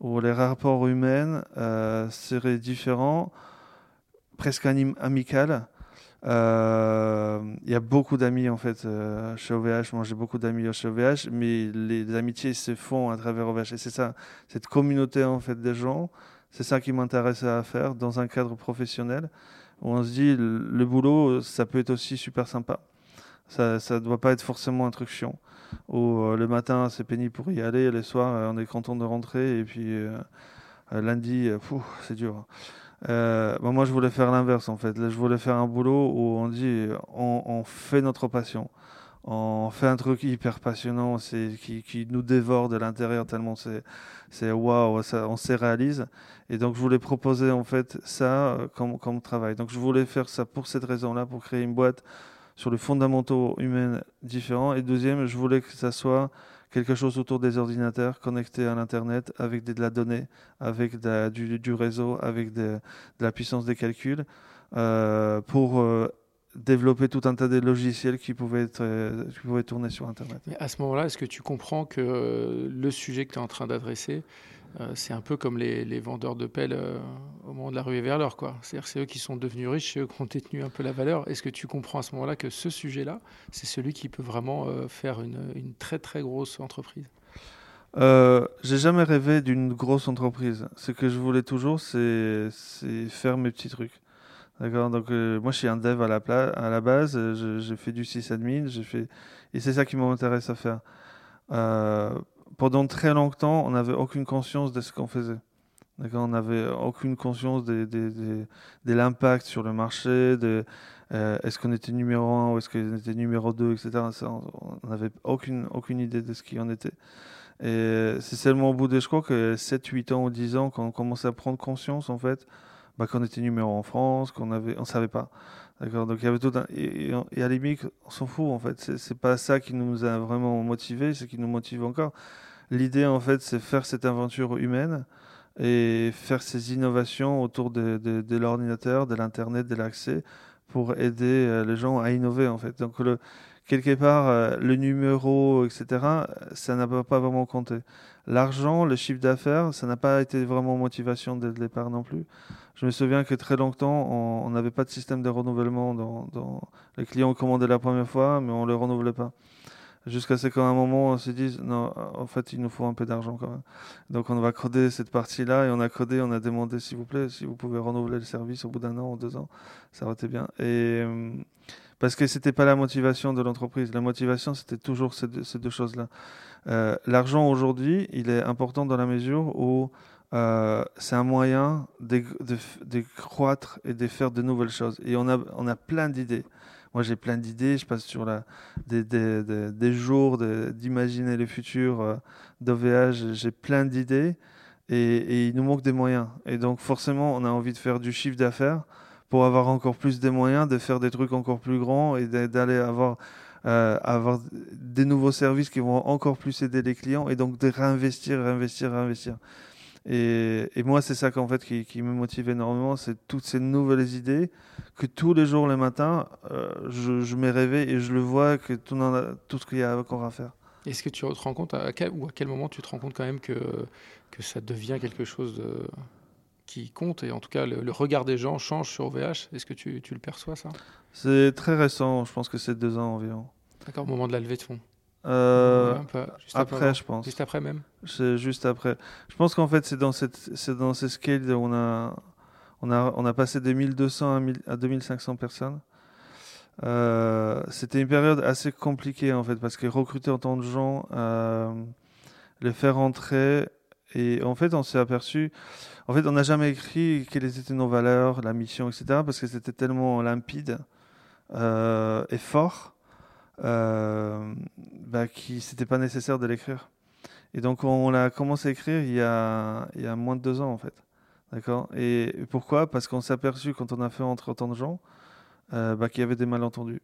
où les rapports humains euh, seraient différents, presque amicales, euh, il y a beaucoup d'amis en fait euh, chez OVH. Moi, j'ai beaucoup d'amis chez OVH, mais les, amitiés se font à travers OVH. Et c'est ça, cette communauté en fait des gens, c'est ça qui m'intéresse à faire dans un cadre professionnel où on se dit le, boulot, ça peut être aussi super sympa. Ça, ça doit pas être forcément un truc chiant. Ou euh, le matin, c'est pénible pour y aller, les soirs, on est content de rentrer, et puis lundi, c'est dur. Euh, bah, moi, je voulais faire l'inverse, en fait. je voulais faire un boulot où on dit, on, fait notre passion. On fait un truc hyper passionnant, qui, qui nous dévore de l'intérieur tellement c'est c'est waouh, on se réalise. Et donc, je voulais proposer en fait ça euh, comme comme travail. Donc, je voulais faire ça pour cette raison-là, pour créer une boîte sur les fondamentaux humains différents. Et deuxième, je voulais que ça soit quelque chose autour des ordinateurs, connecté à l'Internet, avec de la donnée, avec du, réseau, avec de, la puissance des calculs, euh, pour euh, développer tout un tas de logiciels qui pouvaient, être, qui pouvaient tourner sur Internet. à ce moment-là, est-ce que tu comprends que le sujet que tu es en train d'adresser, euh, c'est un peu comme les, vendeurs de pelles euh, au moment de la ruée vers l'or. C'est-à-dire c'est eux qui sont devenus riches, c'est eux qui ont détenu un peu la valeur. Est-ce que tu comprends à ce moment-là que ce sujet-là, c'est celui qui peut vraiment euh, faire une, très très grosse entreprise? J'ai jamais rêvé d'une grosse entreprise. Ce que je voulais toujours, c'est faire mes petits trucs. D'accord? Donc, moi, je suis un dev à la, à la base. J'ai fait du sysadmin. Fait... Et c'est ça qui m'intéresse à faire pendant très longtemps, on n'avait aucune conscience de ce qu'on faisait. On n'avait aucune conscience de, l'impact sur le marché, de euh, est-ce qu'on était numéro 1 ou est-ce qu'on était numéro 2, etc. on n'avait aucune, idée de ce qui en était. Et c'est seulement au bout de, je crois, que 7, 8 ans ou 10 ans qu'on commençait à prendre conscience, en fait, bah, qu'on était numéro en France, qu'on avait, on savait pas. D'accord. Donc il y avait tout un, et, et à on s'en fout en fait. C'est pas ça qui nous a vraiment motivés, c'est qui nous motive encore. L'idée, en fait, c'est faire cette aventure humaine et faire ces innovations autour de, l'ordinateur, de l'Internet, de l'accès pour aider euh, les gens à innover, en fait. Donc, quelque part, euh, le numéro, etc., ça n'a pas vraiment compté. L'argent, le chiffre d'affaires, ça n'a pas été vraiment motivation dès le départ non plus. Je me souviens que très longtemps, on n'avait pas de système de renouvellement. Les clients commandaient la première fois, mais on ne le renouvelait pas. Jusqu'à ce qu'à un moment, on se dise, non, en fait, il nous faut un peu d'argent quand même. Donc, on va coder cette partie-là et on a codé, on a demandé, s'il vous plaît, si vous pouvez renouveler le service au bout d'un an ou deux ans, ça aurait été bien. Et euh, parce que c'était pas la motivation de l'entreprise. La motivation, c'était toujours ces deux, choses-là. Euh, l'argent aujourd'hui, il est important dans la mesure où euh, c'est un moyen de, croître et de faire de nouvelles choses. Et on a, on a plein d'idées. Moi, j'ai plein d'idées. Je passe sur des, des, des, jours d'imaginer le futur euh, d'OVH. J'ai plein d'idées et, il nous manque des moyens. Et donc, forcément, on a envie de faire du chiffre d'affaires pour avoir encore plus de moyens, de faire des trucs encore plus grands et d'aller avoir, euh, avoir des nouveaux services qui vont encore plus aider les clients et donc de réinvestir, réinvestir, réinvestir. Et, et, moi, c'est ça qu'en fait qui, qui, me motive énormément, c'est toutes ces nouvelles idées que tous les jours, les matins, euh, je, je m'ai rêvé et je le vois que tout, tout ce qu'il y a encore à faire. Est-ce que tu te rends compte, à quel, ou à quel moment tu te rends compte quand même que, que ça devient quelque chose de, qui compte et en tout cas le, le regard des gens change sur OVH Est-ce que tu, tu, le perçois ça? C'est très récent, je pense que c'est deux ans environ. D'accord, au moment de la levée de fonds euh, après, je pense. Juste après même C'est juste après. Je pense qu'en fait, c'est dans, cette, c'est dans ces scales où on a, on a, on a passé de 1200 à, 2500 personnes. Euh, c'était une période assez compliquée en fait, parce que recruter autant de gens, euh, les faire entrer, et en fait, on s'est aperçu. En fait, on n'a jamais écrit quelles étaient nos valeurs, la mission, etc., parce que c'était tellement limpide euh, et fort euh, bah, qui c'était pas nécessaire de l'écrire. Et donc on l'a commencé à écrire il y a, il y a moins de deux ans en fait. D'accord? Et pourquoi? Parce qu'on s'est aperçu quand on a fait entre autant de gens euh, bah, qu'il y avait des malentendus.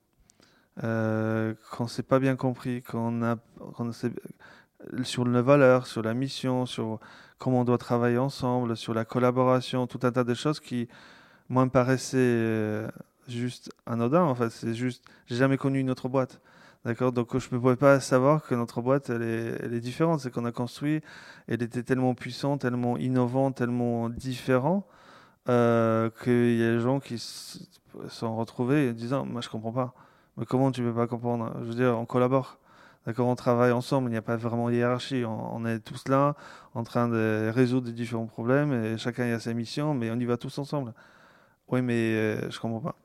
Euh, qu'on s'est pas bien compris, qu'on a, sur les valeurs, sur la mission, sur comment on doit travailler ensemble, sur la collaboration, tout un tas de choses qui, moi, me paraissaient euh, juste anodin. En fait, c'est juste, j'ai jamais connu une autre boîte. D'accord? Donc je ne pouvais pas savoir que notre boîte, elle est, elle est différente. C'est qu'on a construit, elle était tellement puissante, tellement innovante, tellement différente, euh, qu'il y a des gens qui se sont retrouvés en disant Moi, je comprends pas. Mais comment tu peux pas comprendre? Je veux dire, on collabore. D'accord? On travaille ensemble, il n'y a pas vraiment hiérarchie. On, est tous là, en train de résoudre des différents problèmes, et chacun a sa mission, mais on y va tous ensemble. Oui, mais euh, je comprends pas.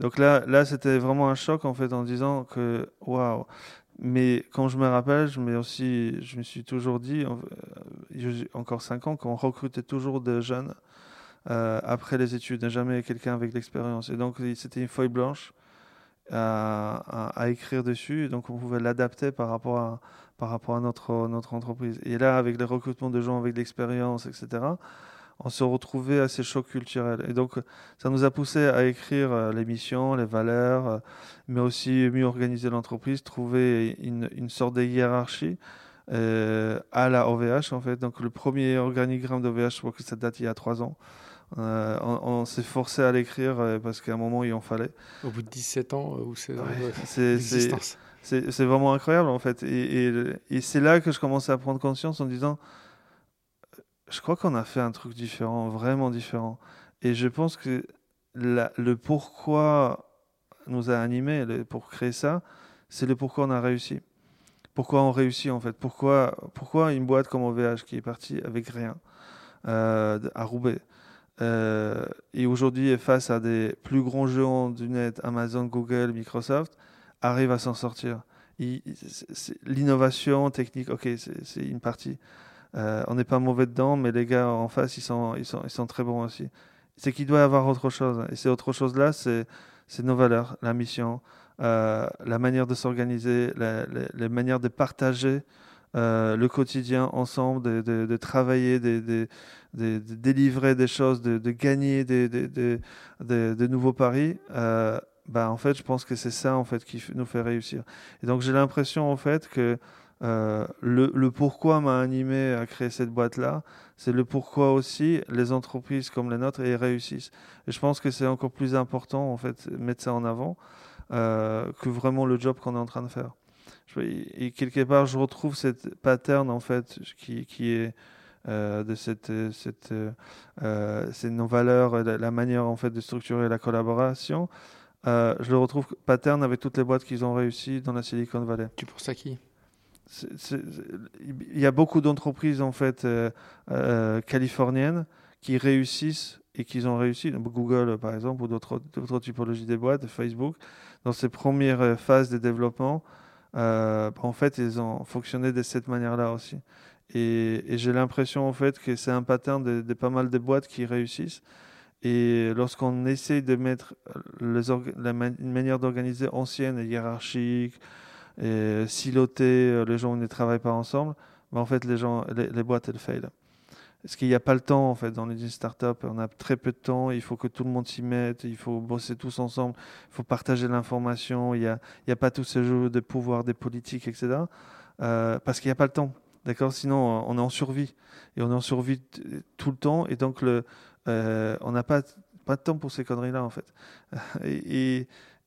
Donc là, là c'était vraiment un choc en fait en disant que waouh. Mais quand je me rappelle, je, aussi, je me suis toujours dit, euh, encore cinq ans, qu'on recrutait toujours des jeunes euh, après les études, jamais quelqu'un avec l'expérience. Et donc c'était une feuille blanche à, à, écrire dessus, donc on pouvait l'adapter par rapport à par rapport à notre notre entreprise. Et là, avec le recrutement de gens avec l'expérience, etc on se retrouvait à ces chocs culturels. Et donc, ça nous a poussé à écrire euh, les missions, les valeurs, euh, mais aussi mieux organiser l'entreprise, trouver une, sorte de hiérarchie euh, à la OVH en fait. Donc le premier organigramme d'OVH, je crois que ça date il y a trois ans. Euh, on, s'est forcé à l'écrire parce qu'à un moment il en fallait. Au bout de 17 ans où c'est c'est vraiment incroyable en fait. Et, et, c'est là que je commençais à prendre conscience en disant je crois qu'on a fait un truc différent, vraiment différent. Et je pense que le pourquoi nous a animés pour créer ça, c'est le pourquoi on a réussi. Pourquoi on réussit en fait pourquoi, pourquoi une boîte comme OVH qui est partie avec rien euh, à Roubaix euh, et aujourd'hui face à des plus grands géants du net, Amazon, Google, Microsoft, arrive à s'en sortir. L'innovation technique, ok, c'est une partie. Euh, on n'est pas mauvais dedans, mais les gars en face, ils sont, très bons aussi. C'est qu'il doit y avoir autre chose. Et c'est autre chose là, c'est nos valeurs, la mission, euh, la manière de s'organiser, les manières de partager euh, le quotidien ensemble, de, travailler, de, délivrer des choses, de, gagner des, nouveaux paris. Bah, en fait, je pense que c'est ça en fait qui nous fait réussir. Et donc j'ai l'impression en fait que euh, le, pourquoi m'a animé à créer cette boîte-là, c'est le pourquoi aussi les entreprises comme les nôtres y réussissent. Et je pense que c'est encore plus important en fait mettre ça en avant euh, que vraiment le job qu'on est en train de faire. Et quelque part, je retrouve cette pattern en fait qui, est euh, de cette, cette, c'est nos valeurs, la, la, manière en fait de structurer la collaboration. Je le retrouve pattern avec toutes les boîtes qu'ils ont réussi dans la Silicon Valley. Tu penses à qui? Il y a beaucoup d'entreprises en fait californiennes qui réussissent et qui ont réussi, Google par exemple, ou d'autres typologies de boîtes, Facebook, dans ces premières phases de développement, euh, en fait, ils ont fonctionné de cette manière-là aussi. Et, j'ai l'impression en fait que c'est un pattern de, pas mal de boîtes qui réussissent. Et lorsqu'on essaye de mettre une manière d'organiser ancienne et hiérarchique, et silotée, euh, les gens ne travaillent pas ensemble, mais en fait les gens, les, boîtes elles faillent. Parce qu'il n'y a pas le temps, en fait, dans les startups. On a très peu de temps. Il faut que tout le monde s'y mette. Il faut bosser tous ensemble. Il faut partager l'information. Il n'y a, a pas tous ces jeux de pouvoir, des politiques, etc. Euh, parce qu'il n'y a pas le temps. D'accord? Sinon, on est en survie. Et on est en survie tout le temps. Et donc, le, euh, on n'a pas, pas de temps pour ces conneries-là, en fait.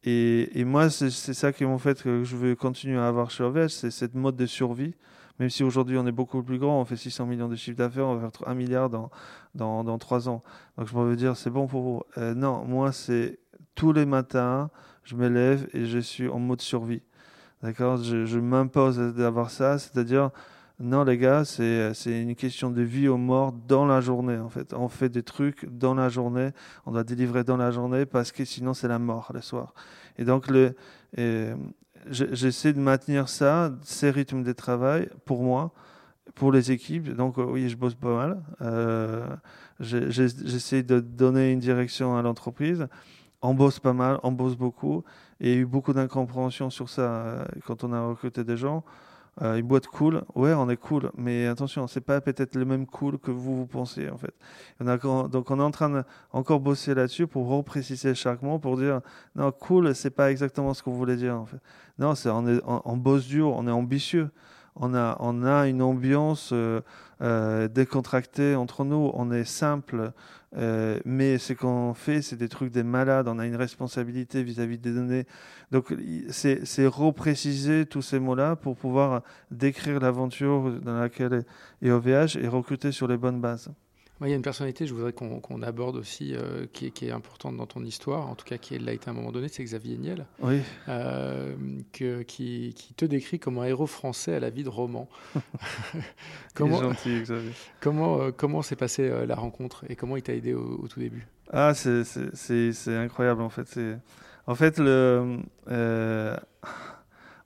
et moi, c'est ça qui m'en fait que je veux continuer à avoir chez OVH, c'est cette mode de survie. Même si aujourd'hui on est beaucoup plus grand, on fait 600 millions de chiffre d'affaires, on va faire 1 milliard dans, dans, dans 3 ans. Donc je me veux dire, c'est bon pour vous. Euh, non, moi c'est tous les matins, je me lève et je suis en mode survie. D'accord? Je, je m'impose d'avoir ça, c'est-à-dire, non les gars, c'est une question de vie ou mort dans la journée en fait. On fait des trucs dans la journée, on doit délivrer dans la journée parce que sinon c'est la mort le soir. Et donc le, j'essaie de maintenir ça, ces rythmes de travail pour moi, pour les équipes. Donc oui, je bosse pas mal. Euh, j'essaie de donner une direction à l'entreprise. On bosse pas mal, on bosse beaucoup. Et il y a eu beaucoup d'incompréhension sur ça euh, quand on a recruté des gens. Euh, une boîte cool, ouais, on est cool, mais attention, c'est pas peut-être le même cool que vous vous pensez en fait. Donc on est en train de encore bosser là-dessus pour repréciser chaque mot, pour dire non, cool, c'est pas exactement ce qu'on voulait dire en fait. Non, c'est on bosse dur, on est ambitieux, on a on a une ambiance euh, euh, décontractée entre nous, on est simple, euh, mais ce qu'on fait, c'est des trucs des malades. On a une responsabilité vis-à-vis des données. Donc, c'est repréciser tous ces mots-là pour pouvoir décrire l'aventure dans laquelle est OVH et recruter sur les bonnes bases il y a une personnalité, je voudrais qu'on aborde aussi, euh, qui, est, qui, est, importante dans ton histoire, en tout cas qui l'a été à un moment donné, c'est Xavier Niel, oui. euh, que, qui, qui, te décrit comme un héros français à la vie de roman. comment, gentil, Xavier. Comment euh, comment s'est passée la rencontre et comment il t'a aidé au, tout début? Ah, c'est incroyable en fait. En fait, le, à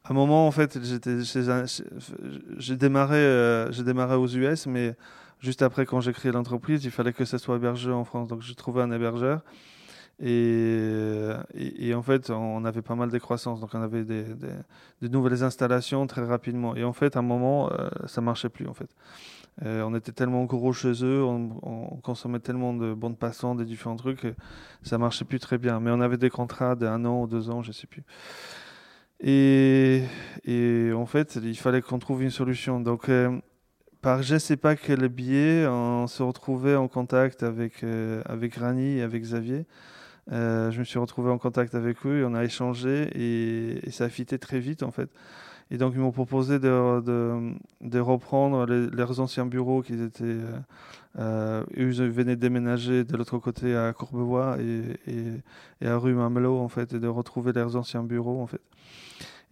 un moment, en fait, j'ai démarré, j'ai démarré aux US, mais juste après, quand j'ai créé l'entreprise, il fallait que ça soit hébergé en France. Donc, j'ai trouvé un hébergeur. Et, et, en fait, on avait pas mal de croissance. Donc, on avait des, des, nouvelles installations très rapidement. Et en fait, à un moment, euh, ça marchait plus, en fait. Euh, on était tellement gros chez eux, on, on, consommait tellement de bandes passantes, des différents trucs, que ça marchait plus très bien. Mais on avait des contrats d'un an ou deux ans, je sais plus. Et, et en fait, il fallait qu'on trouve une solution. Donc, euh, par je sais pas quel biais, on se retrouvait en contact avec, euh, avec Rani et avec Xavier. Euh, je me suis retrouvé en contact avec eux et on a échangé et, et ça a fité très vite en fait. Et donc, ils m'ont proposé de, de, de reprendre leurs anciens bureaux qu'ils étaient. Euh, euh, ils venaient déménager de l'autre côté à Courbevoie et, et, et, à rue Mamelot, en fait, et de retrouver leurs anciens bureaux, en fait.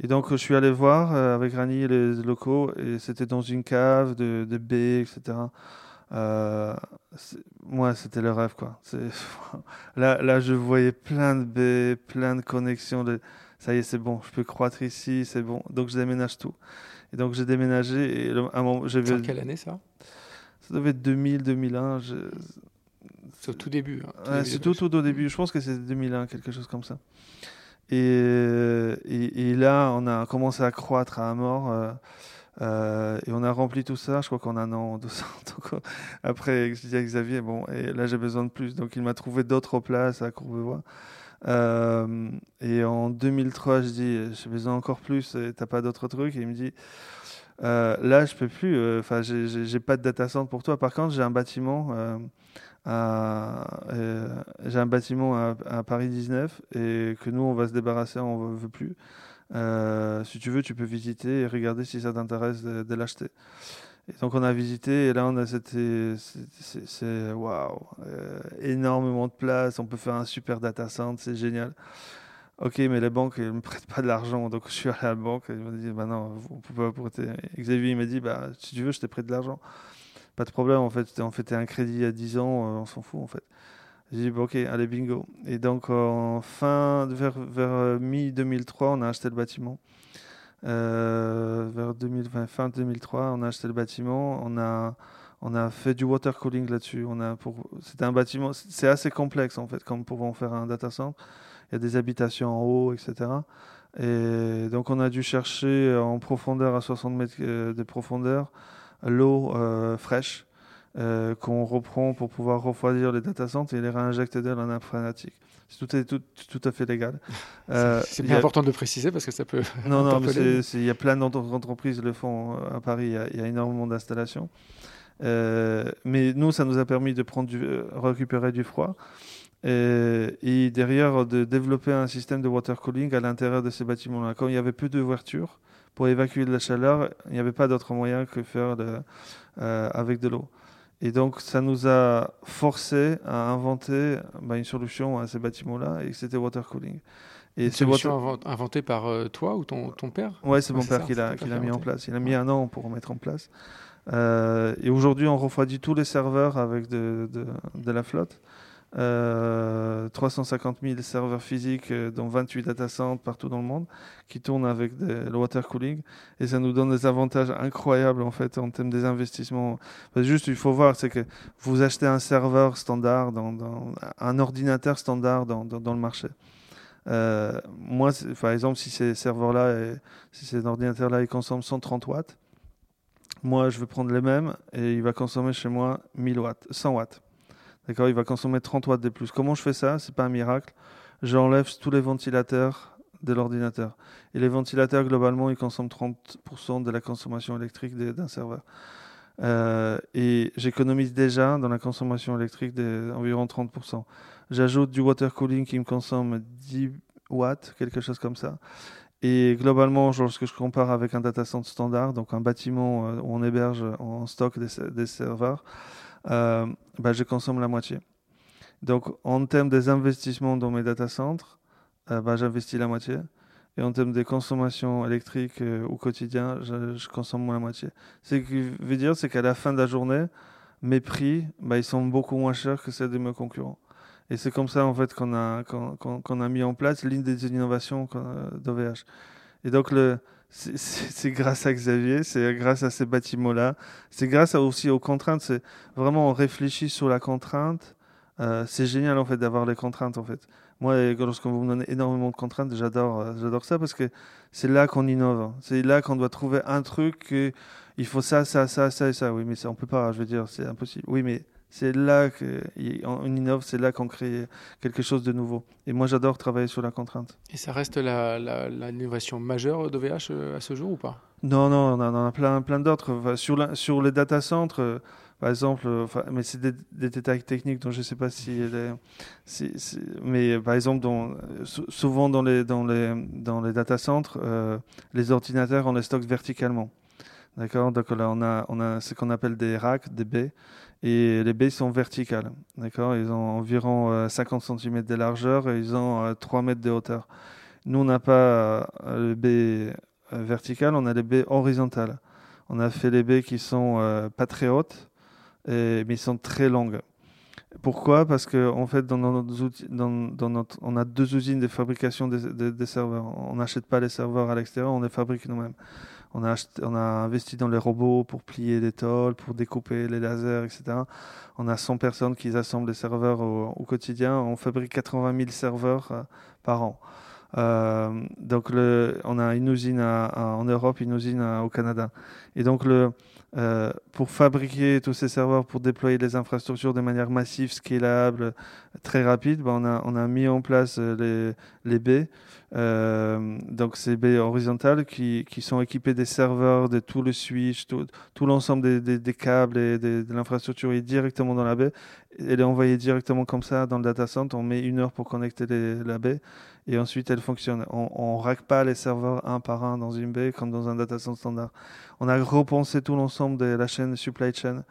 Et donc, je suis allé voir euh, avec Rani les locaux, et c'était dans une cave de, de baies, etc. Euh, moi, c'était le rêve, quoi. là, là, je voyais plein de baies, plein de connexions. De ça y est, c'est bon, je peux croître ici, c'est bon. Donc je déménage tout. Et donc j'ai déménagé. Et à un moment, quelle année ça? Ça devait être 2000, 2001. Je... C'est au tout début. Hein, tout ouais, c'est tout, tout au début. Je pense que c'est 2001, quelque chose comme ça. Et, là, on a commencé à croître à mort. Euh, euh, et on a rempli tout ça, je crois qu'en un an, deux ans. Donc, après, je dis à Xavier, bon, et là j'ai besoin de plus. Donc il m'a trouvé d'autres places à Courbevoie. Euh, et en 2003, je dis, j'ai besoin encore plus, t'as pas d'autres trucs? Et il me dit, là, je peux plus, enfin, j'ai pas de data center pour toi. Par contre, j'ai un bâtiment. J'ai un bâtiment à, Paris 19 et que nous on va se débarrasser, on veut, veut plus. si tu veux, tu peux visiter et regarder si ça t'intéresse de, l'acheter. Et donc on a visité et là on a c'était waouh euh, énormément de place, on peut faire un super data center, c'est génial. Ok, mais les banques ne me prêtent pas de l'argent, donc je suis allé à la banque et ils m'ont dit bah non, on peut pas prêter. Xavier m'a dit bah si tu veux je te prête de l'argent, pas de problème en fait, on fait un crédit à 10 ans, euh, on s'en fout en fait. J'ai dit ok allez bingo. Et donc en fin vers euh, mi 2003 on a acheté le bâtiment. Euh, vers 2020, fin 2003, on a acheté le bâtiment, on a, on a fait du water cooling là-dessus. On c'était un bâtiment, c'est assez complexe en fait, comme pour en faire un data center. Il y a des habitations en haut, etc. Et donc on a dû chercher en profondeur à 60 mètres de profondeur l'eau euh, fraîche euh, qu'on reprend pour pouvoir refroidir les data centers et les réinjecter dans la nappe phréatique. Tout est tout, tout, à fait légal. Euh, c'est bien a... important de le préciser parce que ça peut. Non, non, mais il y a plein d'entreprises le font euh, à Paris. Il y, y, a énormément d'installations. Euh, mais nous, ça nous a permis de prendre du, récupérer du froid et, et, derrière de développer un système de water cooling à l'intérieur de ces bâtiments-là. Quand il y avait peu d'ouverture pour évacuer de la chaleur, il n'y avait pas d'autre moyen que faire de, euh, avec de l'eau. Et donc, ça nous a forcé à inventer bah, une solution à ces bâtiments-là, et c'était water cooling. Et une solution water... inventée par euh, toi ou ton, ton père? Ouais, c'est mon père qui l'a mis en place. Il a mis un an pour mettre en place. Euh, et aujourd'hui, on refroidit tous les serveurs avec de, de, de la flotte. Euh, 350 000 serveurs physiques, euh, dont 28 data centers partout dans le monde, qui tournent avec le water cooling. Et ça nous donne des avantages incroyables en fait en termes des investissements. juste, il faut voir, c'est que vous achetez un serveur standard, dans, dans un ordinateur standard dans, dans, dans le marché. Euh, moi, par exemple, si ces serveurs-là, si ces ordinateurs-là, ils consomment 130 watts, moi, je vais prendre les mêmes et il va consommer chez moi 1000 watts, 100 watts. D'accord Il va consommer 30 watts de plus. Comment je fais ça? C'est pas un miracle. J'enlève tous les ventilateurs de l'ordinateur. Et les ventilateurs, globalement, ils consomment 30% de la consommation électrique d'un serveur. Euh, et j'économise déjà dans la consommation électrique d'environ 30%. J'ajoute du water cooling qui me consomme 10 watts, quelque chose comme ça. Et globalement, lorsque je compare avec un data center standard, donc un bâtiment euh, où on héberge en stock des, serveurs, bah, je consomme la moitié. Donc, en termes des investissements dans mes data centers, euh, bah, j'investis la moitié. Et en termes de consommation électrique euh, au quotidien, je, consomme moins la moitié. Ce qui veut dire, c'est qu'à la fin de la journée, mes prix, bah, ils sont beaucoup moins chers que ceux de mes concurrents. Et c'est comme ça, en fait, qu'on a, qu'on a mis en place l'une des innovations d'OVH. Et donc, le, c'est grâce à Xavier, c'est grâce à ces bâtiments-là, c'est grâce aussi aux contraintes. C'est vraiment on réfléchit sur la contrainte. Euh, c'est génial en fait d'avoir les contraintes en fait. Moi, lorsque vous me donnez énormément de contraintes, j'adore, euh, j'adore ça parce que c'est là qu'on innove. C'est là qu'on doit trouver un truc. Il faut ça, ça, ça, ça et ça. Oui, mais ça, on peut pas. Je veux dire, c'est impossible. Oui, mais C'est là qu'on innove, c'est là qu'on crée quelque chose de nouveau. Et moi, j'adore travailler sur la contrainte. Et ça reste l'innovation majeure d'OVH à ce jour ou pas? Non, non, on en a plein, plein d'autres. sur, sur les data centers, par exemple, euh, mais c'est des, détails techniques dont je ne sais pas si, mais par exemple, dans, souvent dans les dans les dans les data centers, euh, les ordinateurs on les stocke verticalement. D'accord? Donc là, on a on a ce qu'on appelle des racks, des baies, et les baies sont verticales. D'accord? Ils ont environ 50 euh, cm de largeur et ils ont 3 mètres de hauteur. Nous, on n'a pas les baies verticales, on a les baies horizontales. On a fait les baies qui sont pas très hautes mais ils sont très longues. Pourquoi? Parce qu'en en fait, dans notre on a deux usines de fabrication des, serveurs. On n'achète pas les serveurs à l'extérieur, on les fabrique nous-mêmes. On a, investi dans les robots pour plier les tôles, pour découper les lasers, etc. On a 100 personnes qui assemblent les serveurs au, quotidien. On fabrique 80 000 serveurs euh, par an. Euh, donc, on a une usine en Europe, une usine au Canada. Et donc, euh, pour fabriquer tous ces serveurs, pour déployer les infrastructures de manière massive, scalable, très rapide, ben on, a, mis en place euh, les, les baies. Donc ces baies horizontales qui, sont équipées des serveurs, de tout le switch, tout, l'ensemble des, des, câbles et de l'infrastructure est directement dans la baie. Elle est envoyée directement comme ça dans le data center. On met une heure pour connecter la baie et ensuite elle fonctionne. On ne rack pas les serveurs un par un dans une baie comme dans un data center standard. On a repensé tout l'ensemble de la chaîne supply chain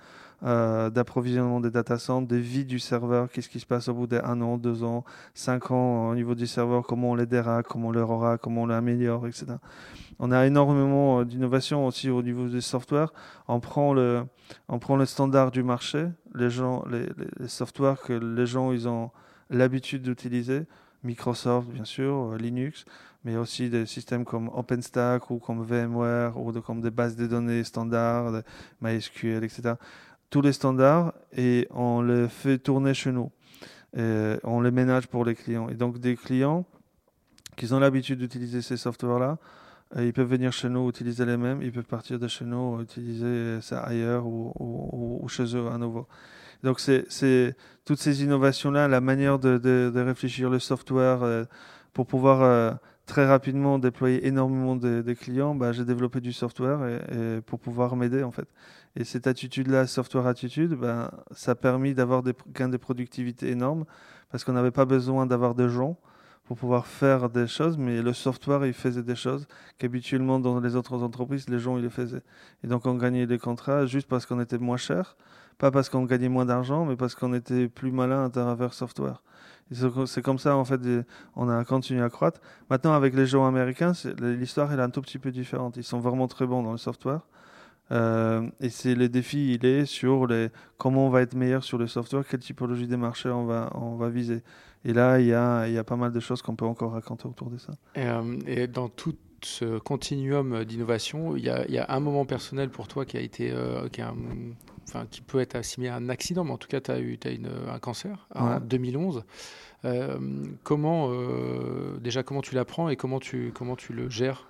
euh, d'approvisionnement des data centers, des vies du serveur, qu'est-ce qui se passe au bout d'un an, deux ans, cinq ans au niveau du serveur, comment on les déraque, comment on les aura, comment on l'améliore, etc. On a énormément euh, d'innovation aussi au niveau des softwares. On prend le, on prend le standard du marché, les gens, les softwares que les gens ils ont l'habitude d'utiliser Microsoft, bien sûr, euh, Linux, mais aussi des systèmes comme OpenStack ou comme VMware ou comme des bases de données standards, MySQL, etc. Tous les standards et on les fait tourner chez nous. On les ménage pour les clients. Et donc des clients qui ont l'habitude d'utiliser ces softwares-là, euh, ils peuvent venir chez nous utiliser les mêmes, ils peuvent partir de chez nous utiliser ça ailleurs ou, ou chez eux à nouveau. Donc c'est toutes ces innovations-là, la manière de, de, de, réfléchir le software euh, pour pouvoir euh, très rapidement déployer énormément de, de clients, bah, j'ai développé du software pour pouvoir m'aider en fait. Et cette attitude-là, software attitude, bah, ça a permis d'avoir des gains de productivité énormes parce qu'on n'avait pas besoin d'avoir des gens pour pouvoir faire des choses, mais le software, il faisait des choses qu'habituellement dans les autres entreprises, les gens, ils les faisaient. Et donc on gagnait des contrats juste parce qu'on était moins cher pas parce qu'on gagnait moins d'argent, mais parce qu'on était plus malin à travers software. C'est comme ça, en fait, on a continué à croître. Maintenant, avec les gens américains, l'histoire est un tout petit peu différente. Ils sont vraiment très bons dans le software. Euh, et c'est le défi, il est sur les, comment on va être meilleur sur le software, quelle typologie des marchés on va, on va viser. Et là, il y a, y a pas mal de choses qu'on peut encore raconter autour de ça. Et, euh, dans tout ce continuum d'innovation, il, il, y a un moment personnel pour toi qui a été euh, qui, a, enfin, qui peut être assimilé à un accident, mais en tout cas, tu as eu as une, un cancer en 2011. Euh, comment, euh, déjà, comment tu l'apprends et comment tu, comment tu le gères?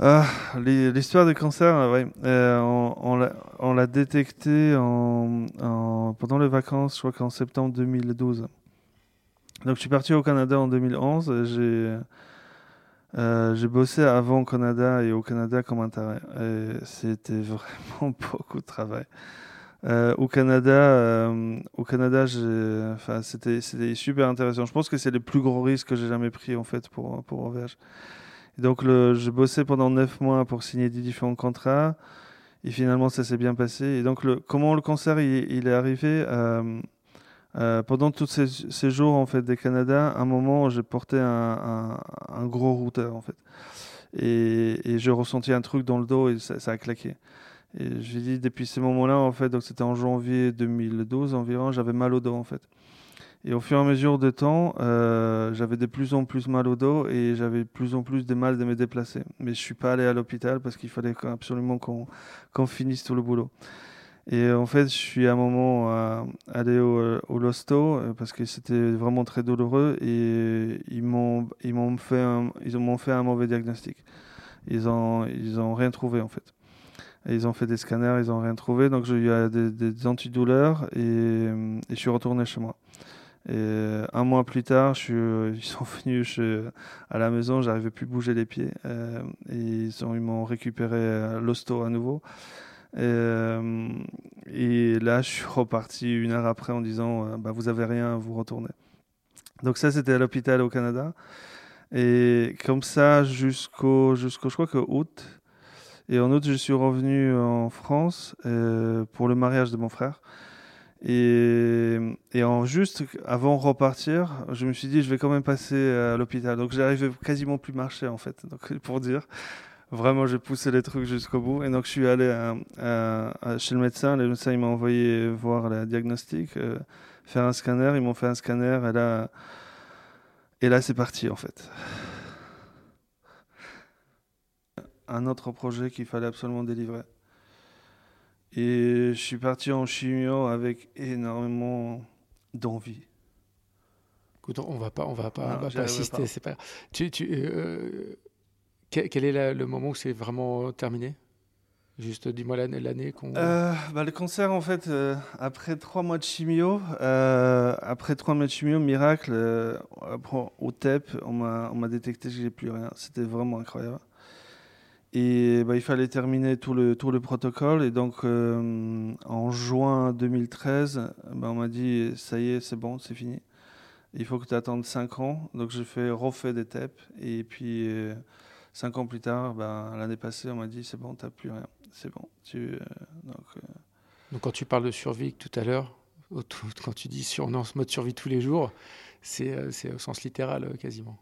Ah, L'histoire du cancer, ouais. on, l'a détecté en, pendant les vacances, je crois qu'en septembre 2012. Donc je suis parti au Canada en 2011. J'ai euh, j'ai bossé avant au Canada et au Canada comme intérêt. C'était vraiment beaucoup de travail. Euh, au Canada, euh, au Canada, enfin, c'était, super intéressant. Je pense que c'est le plus gros risque que j'ai jamais pris en fait pour pour OVH. Et donc, le, j'ai bossé pendant neuf mois pour signer des différents contrats. Et finalement, ça s'est bien passé. Et donc, le, comment le concert il, il est arrivé euh, pendant tous ces, jours en fait des Canada, à un moment, j'ai porté un, gros routeur en fait, et, j'ai ressenti un truc dans le dos et ça, a claqué. Et j'ai dit depuis ces moments-là en fait, donc c'était en janvier 2012 environ, j'avais mal au dos en fait. Et au fur et à mesure de temps, euh, j'avais de plus en plus mal au dos et j'avais de plus en plus de mal de me déplacer. Mais je suis pas allé à l'hôpital parce qu'il fallait absolument qu'on finisse tout le boulot. Et en fait, je suis à un moment euh, allé au, euh, au Losto euh, parce que c'était vraiment très douloureux et ils m'ont ils fait un, ils fait un mauvais diagnostic. Ils ont ils ont rien trouvé en fait. Ils ont fait des scanners, ils n'ont rien trouvé. Donc j'ai eu des, des, antidouleurs et, je suis retourné chez moi. Et un mois plus tard, ils sont venus à la maison, j'arrivais plus à bouger les pieds. et ils m'ont récupéré l'hosto à nouveau. Euh, et là, je suis reparti une heure après en disant euh, bah, Vous avez rien, vous retournez. Donc, ça, c'était à l'hôpital au Canada. Et comme ça, jusqu'au, jusqu'au je crois que août. Et en août, je suis revenu en France euh, pour le mariage de mon frère. Et, en juste avant de repartir, je me suis dit, je vais quand même passer à l'hôpital. Donc j'arrivais quasiment plus marcher en fait, pour dire. Vraiment, j'ai poussé les trucs jusqu'au bout. Et donc, je suis allé chez le médecin. Le médecin, il m'a envoyé voir la diagnostic, euh, faire un scanner. Ils m'ont fait un scanner. Et là, et là c'est parti, en fait. Un autre projet qu'il fallait absolument délivrer. Et je suis parti en chimio avec énormément d'envie. Écoute, on va pas, on va pas, on va pas assister. C'est pas. Tu, tu, euh, quel est le moment où c'est vraiment terminé? Juste dis-moi l'année qu'on. Euh, bah, le cancer, en fait, euh, après trois mois de chimio, euh, après trois mois de chimio, miracle, au TEP, on m'a détecté que j'ai plus rien. C'était vraiment incroyable. Et bah, il fallait terminer tout le, tout le protocole. Et donc, en juin 2013, bah, on m'a dit ça y est, c'est bon, c'est fini. Il faut que tu attendes cinq ans. Donc, j'ai fait refait des TEP. Et puis. Cinq ans plus tard, ben, l'année passée, on m'a dit c'est bon, tu n'as plus rien. C'est bon. Tu, euh, donc, euh, donc, quand tu parles de survie tout à l'heure, quand tu dis sur, non, ce mode survie tous les jours, c'est euh, au sens littéral quasiment.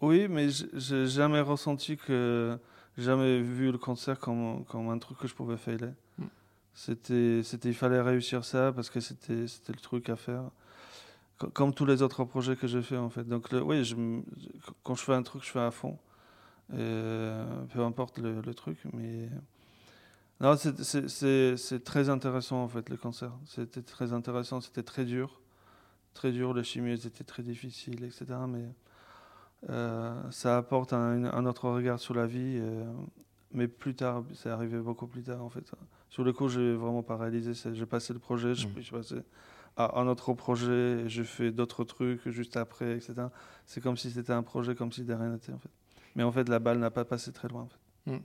Oui, mais j'ai jamais ressenti que. Jamais vu le cancer comme, comme un truc que je pouvais faire. Mm. C'était, c'était, il fallait réussir ça parce que c'était, c'était le truc à faire. Comme tous les autres projets que j'ai fait en fait. Donc, oui, je, quand je fais un truc, je fais à fond. Euh, peu importe le, truc, mais non, c'est très intéressant en fait le cancer. C'était très intéressant, c'était très dur, très dur. Les chimies étaient très difficiles, etc. Mais euh, ça apporte un, autre regard sur la vie. Euh, mais plus tard, c'est arrivé beaucoup plus tard en fait. Sur le coup, j'ai vraiment pas réalisé. J'ai passé le projet, je, mmh. suis passé à un autre projet, j'ai fait d'autres trucs juste après, etc. C'est comme si c'était un projet, comme si de rien n'était en fait. Mais en fait, la balle n'a pas passé très loin. Hmm.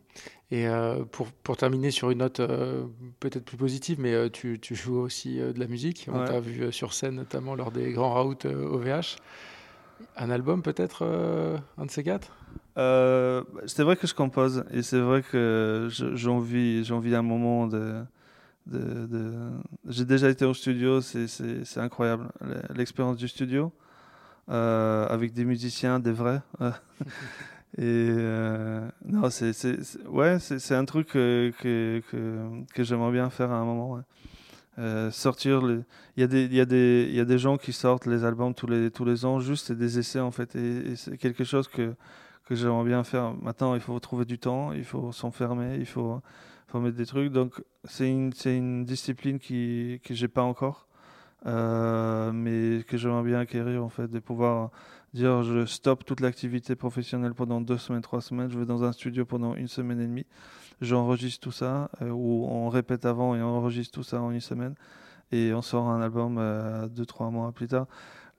Et euh, pour, pour, terminer sur une note euh, peut-être plus positive, mais euh, tu, tu, joues aussi de la musique. On t'a vu sur scène notamment lors des grands routes OVH. Un album peut-être, un de ces quatre? C'est vrai que je compose et c'est vrai que envie, envie un moment de... de, de... J'ai déjà été au studio, c'est incroyable l'expérience du studio avec des musiciens, des vrais. Et euh, non, c'est ouais, c'est un truc que, que, que, j'aimerais bien faire à un moment. Euh, sortir, il y, a des, y, a des, y a des gens qui sortent les albums tous les, tous les ans, juste des essais en fait. Et, c'est quelque chose que, que j'aimerais bien faire. Maintenant, il faut trouver du temps, il faut s'enfermer, il faut, faut mettre des trucs. Donc, c'est une, une discipline qui, que j'ai pas encore. Euh, mais que j'aimerais bien acquérir en fait, de pouvoir dire je stoppe toute l'activité professionnelle pendant deux semaines, trois semaines, je vais dans un studio pendant une semaine et demie, j'enregistre tout ça, euh, ou on répète avant et on enregistre tout ça en une semaine, et on sort un album euh, deux, trois mois plus tard.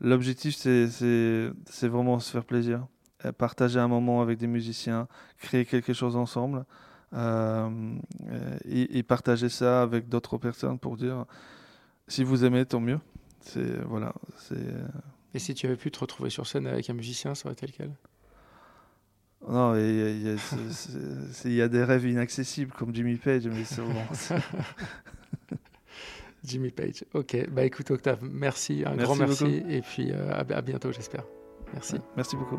L'objectif, c'est vraiment se faire plaisir, euh, partager un moment avec des musiciens, créer quelque chose ensemble, et, et, partager ça avec d'autres personnes pour dire si vous aimez, tant mieux. C'est voilà, c'est et si tu avais pu te retrouver sur scène avec un musicien, ça aurait été lequel? Non, il y, a des rêves inaccessibles comme Jimmy Page, mais c'est Jimmy Page. Ok, bah écoute Octave, merci, un grand merci et puis euh, à, bientôt j'espère. Merci. merci beaucoup.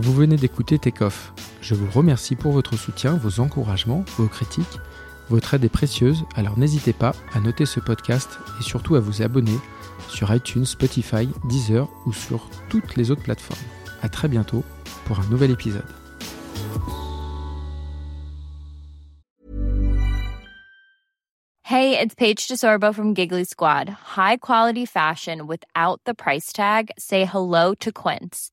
Vous venez d'écouter Takeoff. Je vous remercie pour votre soutien, vos encouragements, vos critiques. Votre aide est précieuse, alors n'hésitez pas à noter ce podcast et surtout à vous abonner sur iTunes, Spotify, Deezer ou sur toutes les autres plateformes. A très bientôt pour un nouvel épisode. Hey, it's Paige DeSorbo from Giggly Squad. High quality fashion without the price tag. Say hello to Quince.